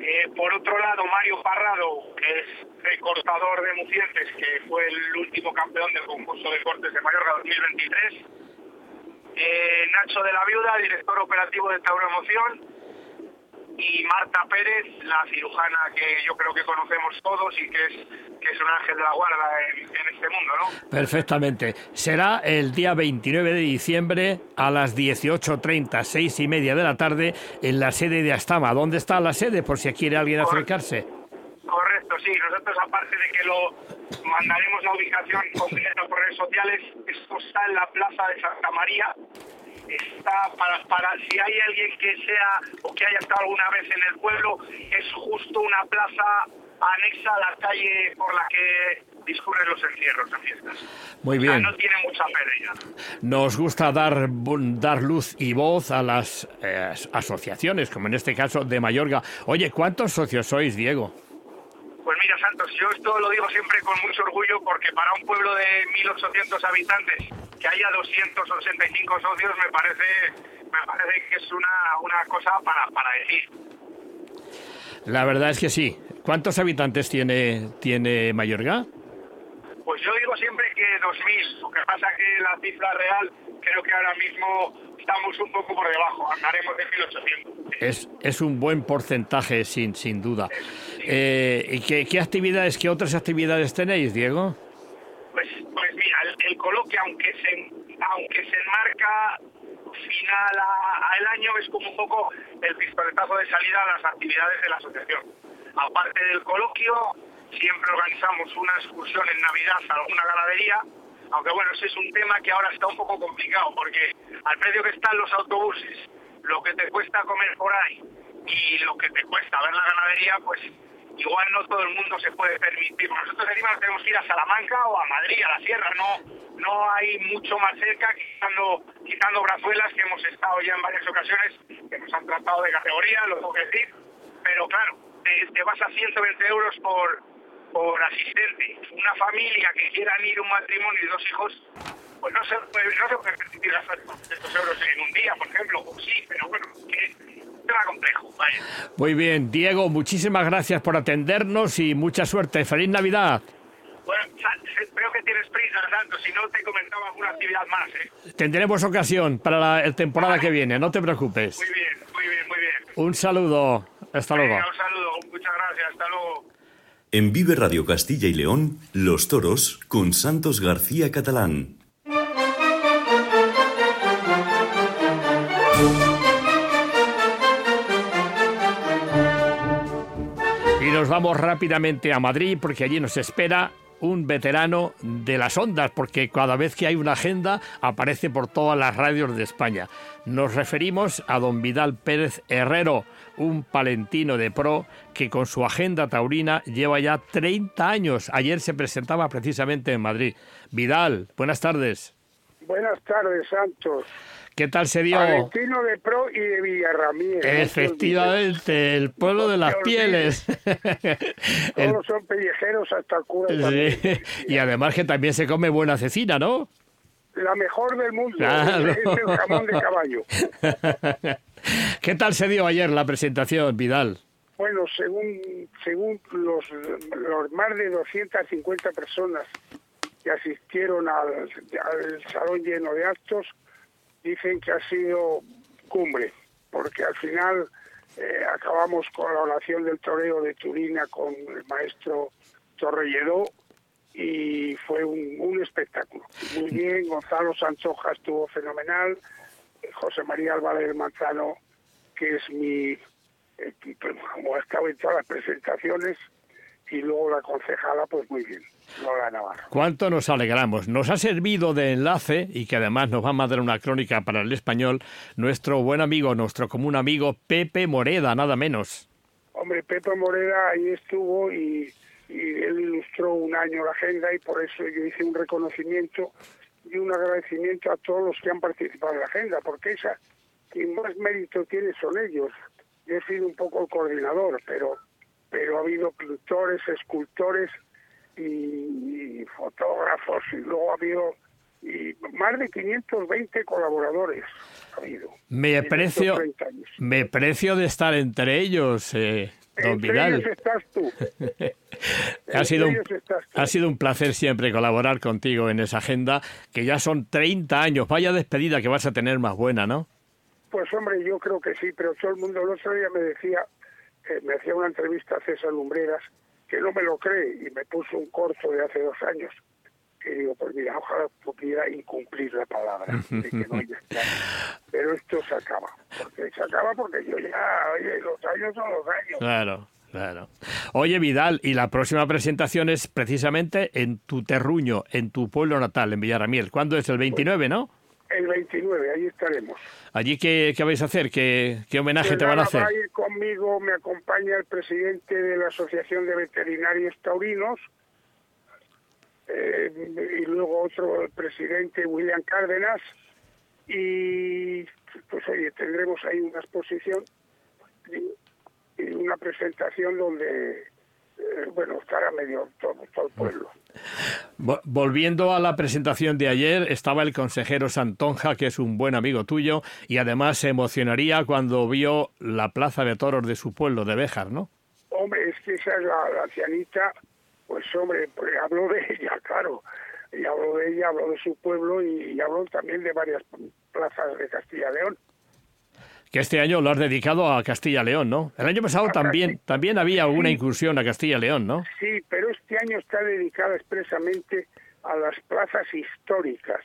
eh, por otro lado, Mario Parrado, que es recortador de Mucientes, que fue el último campeón del concurso de cortes de Mayorga 2023. Eh, Nacho de la Viuda, director operativo de Tauro Emoción y Marta Pérez, la cirujana que yo creo que conocemos todos y que es, que es un ángel de la guarda en, este mundo, ¿no? Perfectamente. Será el día 29 de diciembre a las 18.30, seis y media de la tarde, en la sede de Astama. ¿Dónde está la sede, por si quiere alguien acercarse? Correcto, sí. Nosotros, aparte de que lo mandaremos la ubicación concreta por redes sociales, esto está en la Plaza de Santa María, está para, para si hay alguien que sea o que haya estado alguna vez en el pueblo, es justo una plaza anexa a la calle por la que discurren los encierros de fiestas. Muy bien. no tiene mucha pérdida. Nos gusta dar, dar luz y voz a las eh, asociaciones, como en este caso de Mayorga. Oye, ¿cuántos socios sois, Diego? Pues mira, Santos, yo esto lo digo siempre con mucho orgullo porque para un pueblo de 1.800 habitantes que haya 265 socios me parece me parece que es una, una cosa para, para decir. La verdad es que sí. ¿Cuántos habitantes tiene, tiene Mayorga? Pues yo digo siempre que 2.000. Lo que pasa que la cifra real creo que ahora mismo estamos un poco por debajo, andaremos de 1.800. Es, es un buen porcentaje, sin, sin duda. Eh, ¿y qué, qué, actividades, qué otras actividades tenéis, Diego? Pues, pues mira, el, coloquio, aunque se, aunque se enmarca final al año, es como un poco el pistoletazo de salida a las actividades de la asociación. Aparte del coloquio, siempre organizamos una excursión en Navidad a alguna ganadería, aunque bueno, ese es un tema que ahora está un poco complicado, porque al precio que están los autobuses, lo que te cuesta comer por ahí y lo que te cuesta ver la ganadería, pues igual no todo el mundo se puede permitir. Nosotros encima tenemos que ir a Salamanca o a Madrid, a la sierra, no no hay mucho más cerca, quitando, quitando Brazuelas, que hemos estado ya en varias ocasiones, que nos han tratado de categoría, lo tengo que decir, pero claro, te, vas a 120 euros por, por asistente. Una familia que quieran ir un matrimonio y dos hijos, pues no se, no se puede permitir gastar estos euros en un día, por ejemplo, o sí, pero bueno, que complejo. Muy bien, Diego, muchísimas gracias por atendernos y mucha suerte. ¡Feliz Navidad! Bueno, veo que tienes prisa, Santo, si no te comentaba alguna actividad más. ¿eh? Tendremos ocasión para la temporada que viene, no te preocupes. Muy bien, muy bien, muy bien. Un saludo, hasta luego. Un saludo, muchas gracias, hasta luego. En Vive Radio Castilla y León, Los Toros con Santos García Catalán. Nos vamos rápidamente a Madrid porque allí nos espera un veterano de las ondas, porque cada vez que hay una agenda aparece por todas las radios de España. Nos referimos a don Vidal Pérez Herrero, un palentino de pro que con su agenda taurina lleva ya 30 años. Ayer se presentaba precisamente en Madrid. Vidal, buenas tardes. Buenas tardes, Santos. ¿Qué tal se dio? Valentino de Pro y de Villarramírez. Efectivamente, el pueblo de las pieles. Todos son pellejeros hasta el cura. Sí. Y además que también se come buena cecina, ¿no? La mejor del mundo. Es el jamón de caballo. ¿Qué tal se dio ayer la presentación, Vidal? Bueno, según, según los, los más de 250 personas que asistieron al, al salón lleno de actos, dicen que ha sido cumbre. porque al final eh, acabamos con la oración del toreo de Turina con el maestro Torrelledó y fue un, espectáculo. Muy bien, Gonzalo Sanchoja estuvo fenomenal, José María Álvarez Manzano, que es mi, eh, como ha estado en todas las presentaciones, y luego la concejala, pues muy bien, Lola Navarro. ¿Cuánto nos alegramos? Nos ha servido de enlace y que además nos va a mandar una crónica para el español nuestro buen amigo, nuestro común amigo Pepe Moreda, nada menos. Hombre, Pepe Moreda ahí estuvo y, y él ilustró un año la agenda y por eso yo hice un reconocimiento y un agradecimiento a todos los que han participado en la agenda, porque esa, quien más mérito tiene son ellos. Yo he sido un poco el coordinador, pero pero ha habido pintores, escultores y, fotógrafos y luego ha habido y más de 520 colaboradores ha habido. Me precio, me precio de estar entre ellos, eh, don entre Vidal. Ellos estás tú. ha, sido un, ha sido un placer siempre colaborar contigo en esa agenda, que ya son 30 años. Vaya despedida que vas a tener más buena, ¿no? Pues hombre, yo creo que sí, pero todo el mundo el otro día me decía, me hacía una entrevista a César Lumbreras, que no me lo cree y me puso un corto de hace dos años. Y digo, pues mira, ojalá pudiera incumplir la palabra. de que no Pero esto se acaba. Porque se acaba porque yo ya, oye, los años son los años. Claro. Claro. Oye, Vidal, y la próxima presentación es precisamente en tu terruño, en tu pueblo natal, en Villaramiel. ¿Cuándo es? El 29, ¿no? El 29, ahí estaremos. ¿Allí qué, qué vais a hacer? ¿Qué, qué homenaje te van a hacer? Va a ir conmigo, me acompaña el presidente de la Asociación de Veterinarios Taurinos eh, y luego otro, el presidente William Cárdenas y pues oye, tendremos ahí una exposición y, una presentación donde, bueno, estará medio todo, todo el pueblo. Vo- Volviendo a la presentación de ayer, estaba el consejero Santonja, que es un buen amigo tuyo, y además se emocionaría cuando vio la plaza de toros de su pueblo, de Béjar, ¿no? Hombre, es que esa es la, la ancianita, pues hombre, pues habló de ella, claro. Y habló de ella, habló de su pueblo y, y habló también de varias plazas de Castilla y León. Que este año lo has dedicado a Castilla-León, ¿no? El año pasado también, también había alguna incursión a Castilla-León, ¿no? Sí, pero este año está dedicada expresamente a las plazas históricas,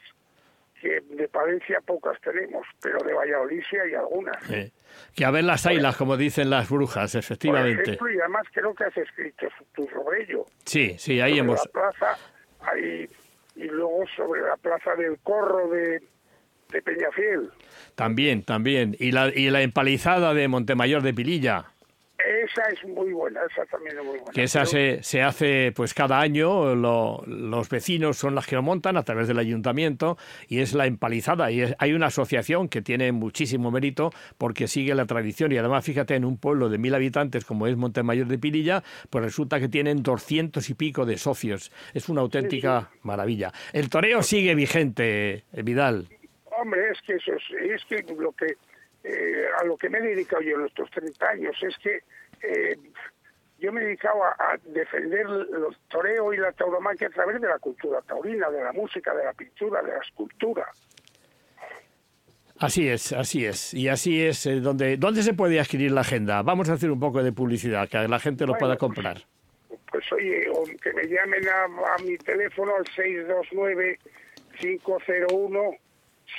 que de Palencia pocas tenemos, pero de Valladolid sí hay algunas. Que a ver las ailas, como dicen las brujas, Por efectivamente. ejemplo, y además creo que has escrito tú sobre ello. Sí, sí, ahí sobre hemos... la plaza ahí, y luego sobre la plaza del Corro de, de Peñafiel. También, también. Y la, y la empalizada de Montemayor de Pililla. Esa es muy buena, esa también es muy buena. que esa se, se hace pues cada año, lo- los vecinos son las que lo montan a través del ayuntamiento y es la empalizada y es- hay una asociación que tiene muchísimo mérito porque sigue la tradición y además fíjate en un pueblo de mil habitantes como es Montemayor de Pirilla, pues resulta que tienen doscientos y pico de socios, es una auténtica maravilla. El toreo sigue vigente, eh, Vidal. Hombre, es que eso es, que lo que eh, a lo que me he dedicado yo en estos 30 años es que eh, yo me he dedicado a, a defender los toreo y la tauromaquia a través de la cultura taurina, de la música, de la pintura, de la escultura. Así es, así es. Y así es eh, donde, ¿dónde se puede adquirir la agenda? Vamos a hacer un poco de publicidad, que la gente lo Bueno, pueda pues, comprar. Pues oye, o que me llamen a, a mi teléfono al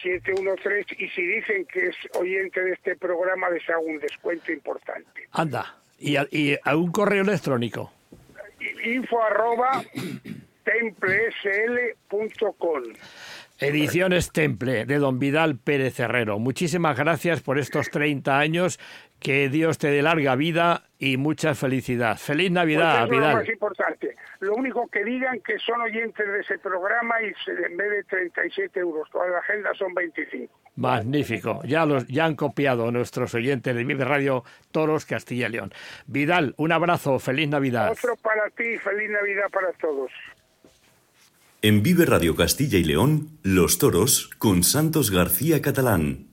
629-501-713 y si dicen que es oyente de este programa les hago un descuento importante. Anda. Y a, y a un correo electrónico. info arroba templesl.com. Ediciones Temple de don Vidal Pérez Herrero. Muchísimas gracias por estos 30 años. Que Dios te dé larga vida y mucha felicidad. Feliz Navidad, Pues es lo Vidal. más importante. Lo único que digan que son oyentes de ese programa y se, en vez de 37 euros toda la agenda son 25. Magnífico. Ya, los, ya han copiado nuestros oyentes de Vive Radio Toros Castilla y León. Vidal, un abrazo. Feliz Navidad. Otro para ti, feliz Navidad para todos. En Vive Radio Castilla y León, Los Toros con Santos García Catalán.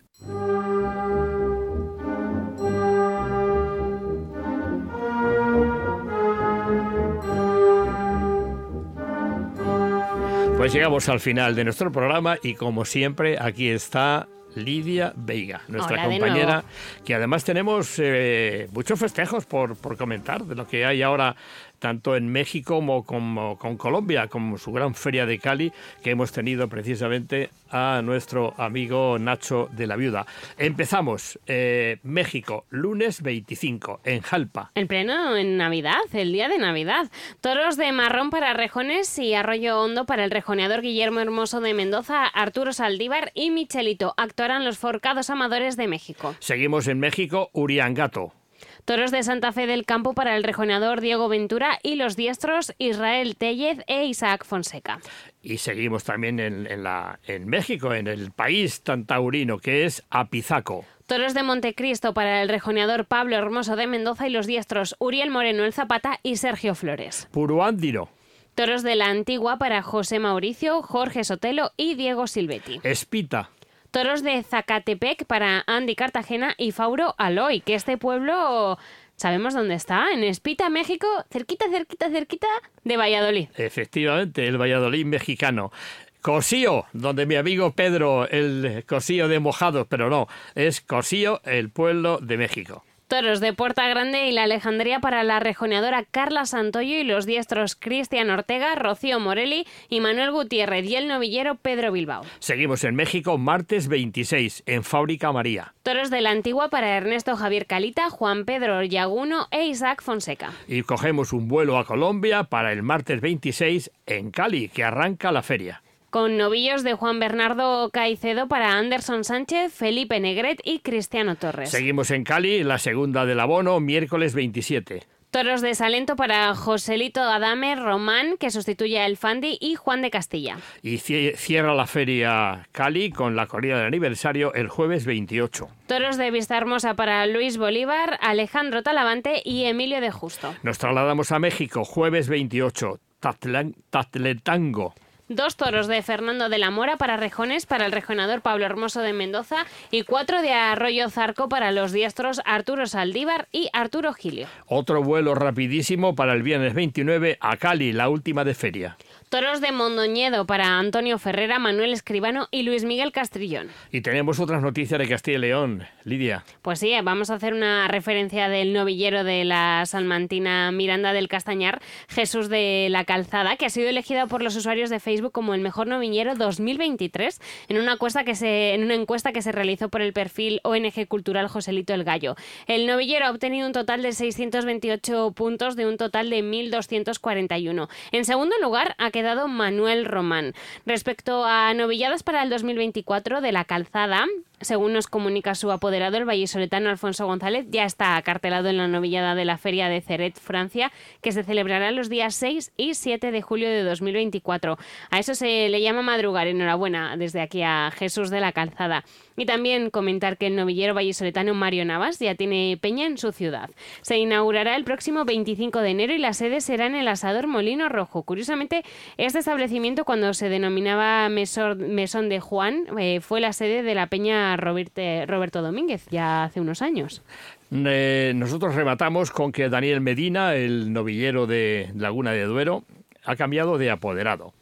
Pues llegamos al final de nuestro programa y como siempre aquí está Lidia Veiga, nuestra Hola compañera, que además tenemos eh, muchos festejos por, por comentar de lo que hay ahora tanto en México como, como con Colombia, como su gran feria de Cali, que hemos tenido precisamente a nuestro amigo Nacho de la Viuda. Empezamos, eh, México, lunes 25, en Jalpa. En pleno en Navidad, el día de Navidad. Toros de marrón para rejones y arroyo hondo para el rejoneador Guillermo Hermoso de Mendoza, Arturo Saldívar y Michelito. Actuarán los forcados amadores de México. Seguimos en México, Uriangato. Toros de Santa Fe del Campo para el rejoneador Diego Ventura y los diestros Israel Tellez e Isaac Fonseca. Y seguimos también en, en la, en México, en el país tan taurino que es Apizaco. Toros de Montecristo para el rejoneador Pablo Hermoso de Mendoza y los diestros Uriel Moreno el Zapata y Sergio Flores. Puruándiro. Toros de la Antigua para José Mauricio, Jorge Sotelo y Diego Silvetti. Espita. Toros de Zacatepec para Andy Cartagena y Fauro Aloy, que este pueblo sabemos dónde está, en Espita, México, cerquita, cerquita, cerquita de Valladolid. Efectivamente, el Valladolid mexicano. Cosío, donde mi amigo Pedro, el Cosío de Mojados, pero no, es Cosío, el pueblo de México. Toros de Puerta Grande y la Alejandría para la rejoneadora Carla Santoyo y los diestros Cristian Ortega, Rocío Morelli y Manuel Gutiérrez y el novillero Pedro Bilbao. Seguimos en México, martes 26, en Fábrica María. Toros de la Antigua para Ernesto Javier Calita, Juan Pedro Yaguno e Isaac Fonseca. Y cogemos un vuelo a Colombia para el martes 26 en Cali, que arranca la feria. Con novillos de Juan Bernardo Caicedo para Anderson Sánchez, Felipe Negret y Cristiano Torres. Seguimos en Cali, la segunda del abono, miércoles 27. Toros de Salento para Joselito Adame Román, que sustituye a El Fandi, y Juan de Castilla. Y cie- cierra la feria Cali con la corrida del aniversario el jueves 28. Toros de Vista Hermosa para Luis Bolívar, Alejandro Talavante y Emilio de Justo. Nos trasladamos a México, jueves 28, Tatlan- Tatletango. Dos toros de Fernando de la Mora para rejones para el rejonador Pablo Hermoso de Mendoza y cuatro de Arroyo Zarco para los diestros Arturo Saldívar y Arturo Gilio. Otro vuelo rapidísimo para el viernes 29 a Cali, la última de feria. Toros de Mondoñedo para Antonio Ferrera, Manuel Escribano y Luis Miguel Castrillón. Y tenemos otras noticias de Castilla y León. Lidia. Pues sí, vamos a hacer una referencia del novillero de la salmantina Miranda del Castañar, Jesús de la Calzada, que ha sido elegido por los usuarios de Facebook como el mejor novillero 2023 en una encuesta que se, en una encuesta que se realizó por el perfil ONG Cultural Joselito el Gallo. El novillero ha obtenido un total de 628 puntos de un total de 1.241. En segundo lugar ha quedado Manuel Román. Respecto a novilladas para el 2024 de la Calzada, según nos comunica su apoderado, el vallisoletano Alfonso González, ya está acartelado en la novillada de la Feria de Ceret, Francia, que se celebrará los días 6 y 7 de julio de 2024. A eso se le llama madrugar. Enhorabuena desde aquí a Jesús de la Calzada. Y también comentar que el novillero vallisoletano Mario Navas ya tiene peña en su ciudad. Se inaugurará el próximo 25 de enero y la sede será en el Asador Molino Rojo. Curiosamente, este establecimiento, cuando se denominaba Mesón, de Juan, eh, fue la sede de la peña Roberto Domínguez, ya hace unos años. Eh, nosotros rematamos con que Daniel Medina, el novillero de Laguna de Duero, ha cambiado de apoderado.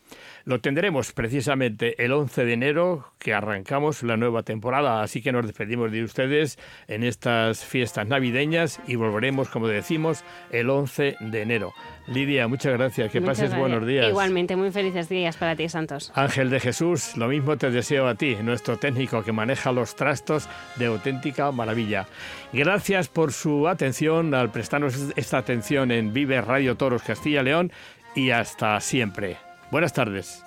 Lo tendremos precisamente el 11 de enero, que arrancamos la nueva temporada, así que nos despedimos de ustedes en estas fiestas navideñas y volveremos, como decimos, el 11 de enero. Lidia, muchas gracias, que Muchas pases gracias. buenos días. Igualmente, muy felices días para ti, Santos. Ángel de Jesús, lo mismo te deseo a ti, nuestro técnico que maneja los trastos de auténtica maravilla. Gracias por su atención, al prestarnos esta atención en Vive Radio Toros Castilla y León y hasta siempre. Buenas tardes.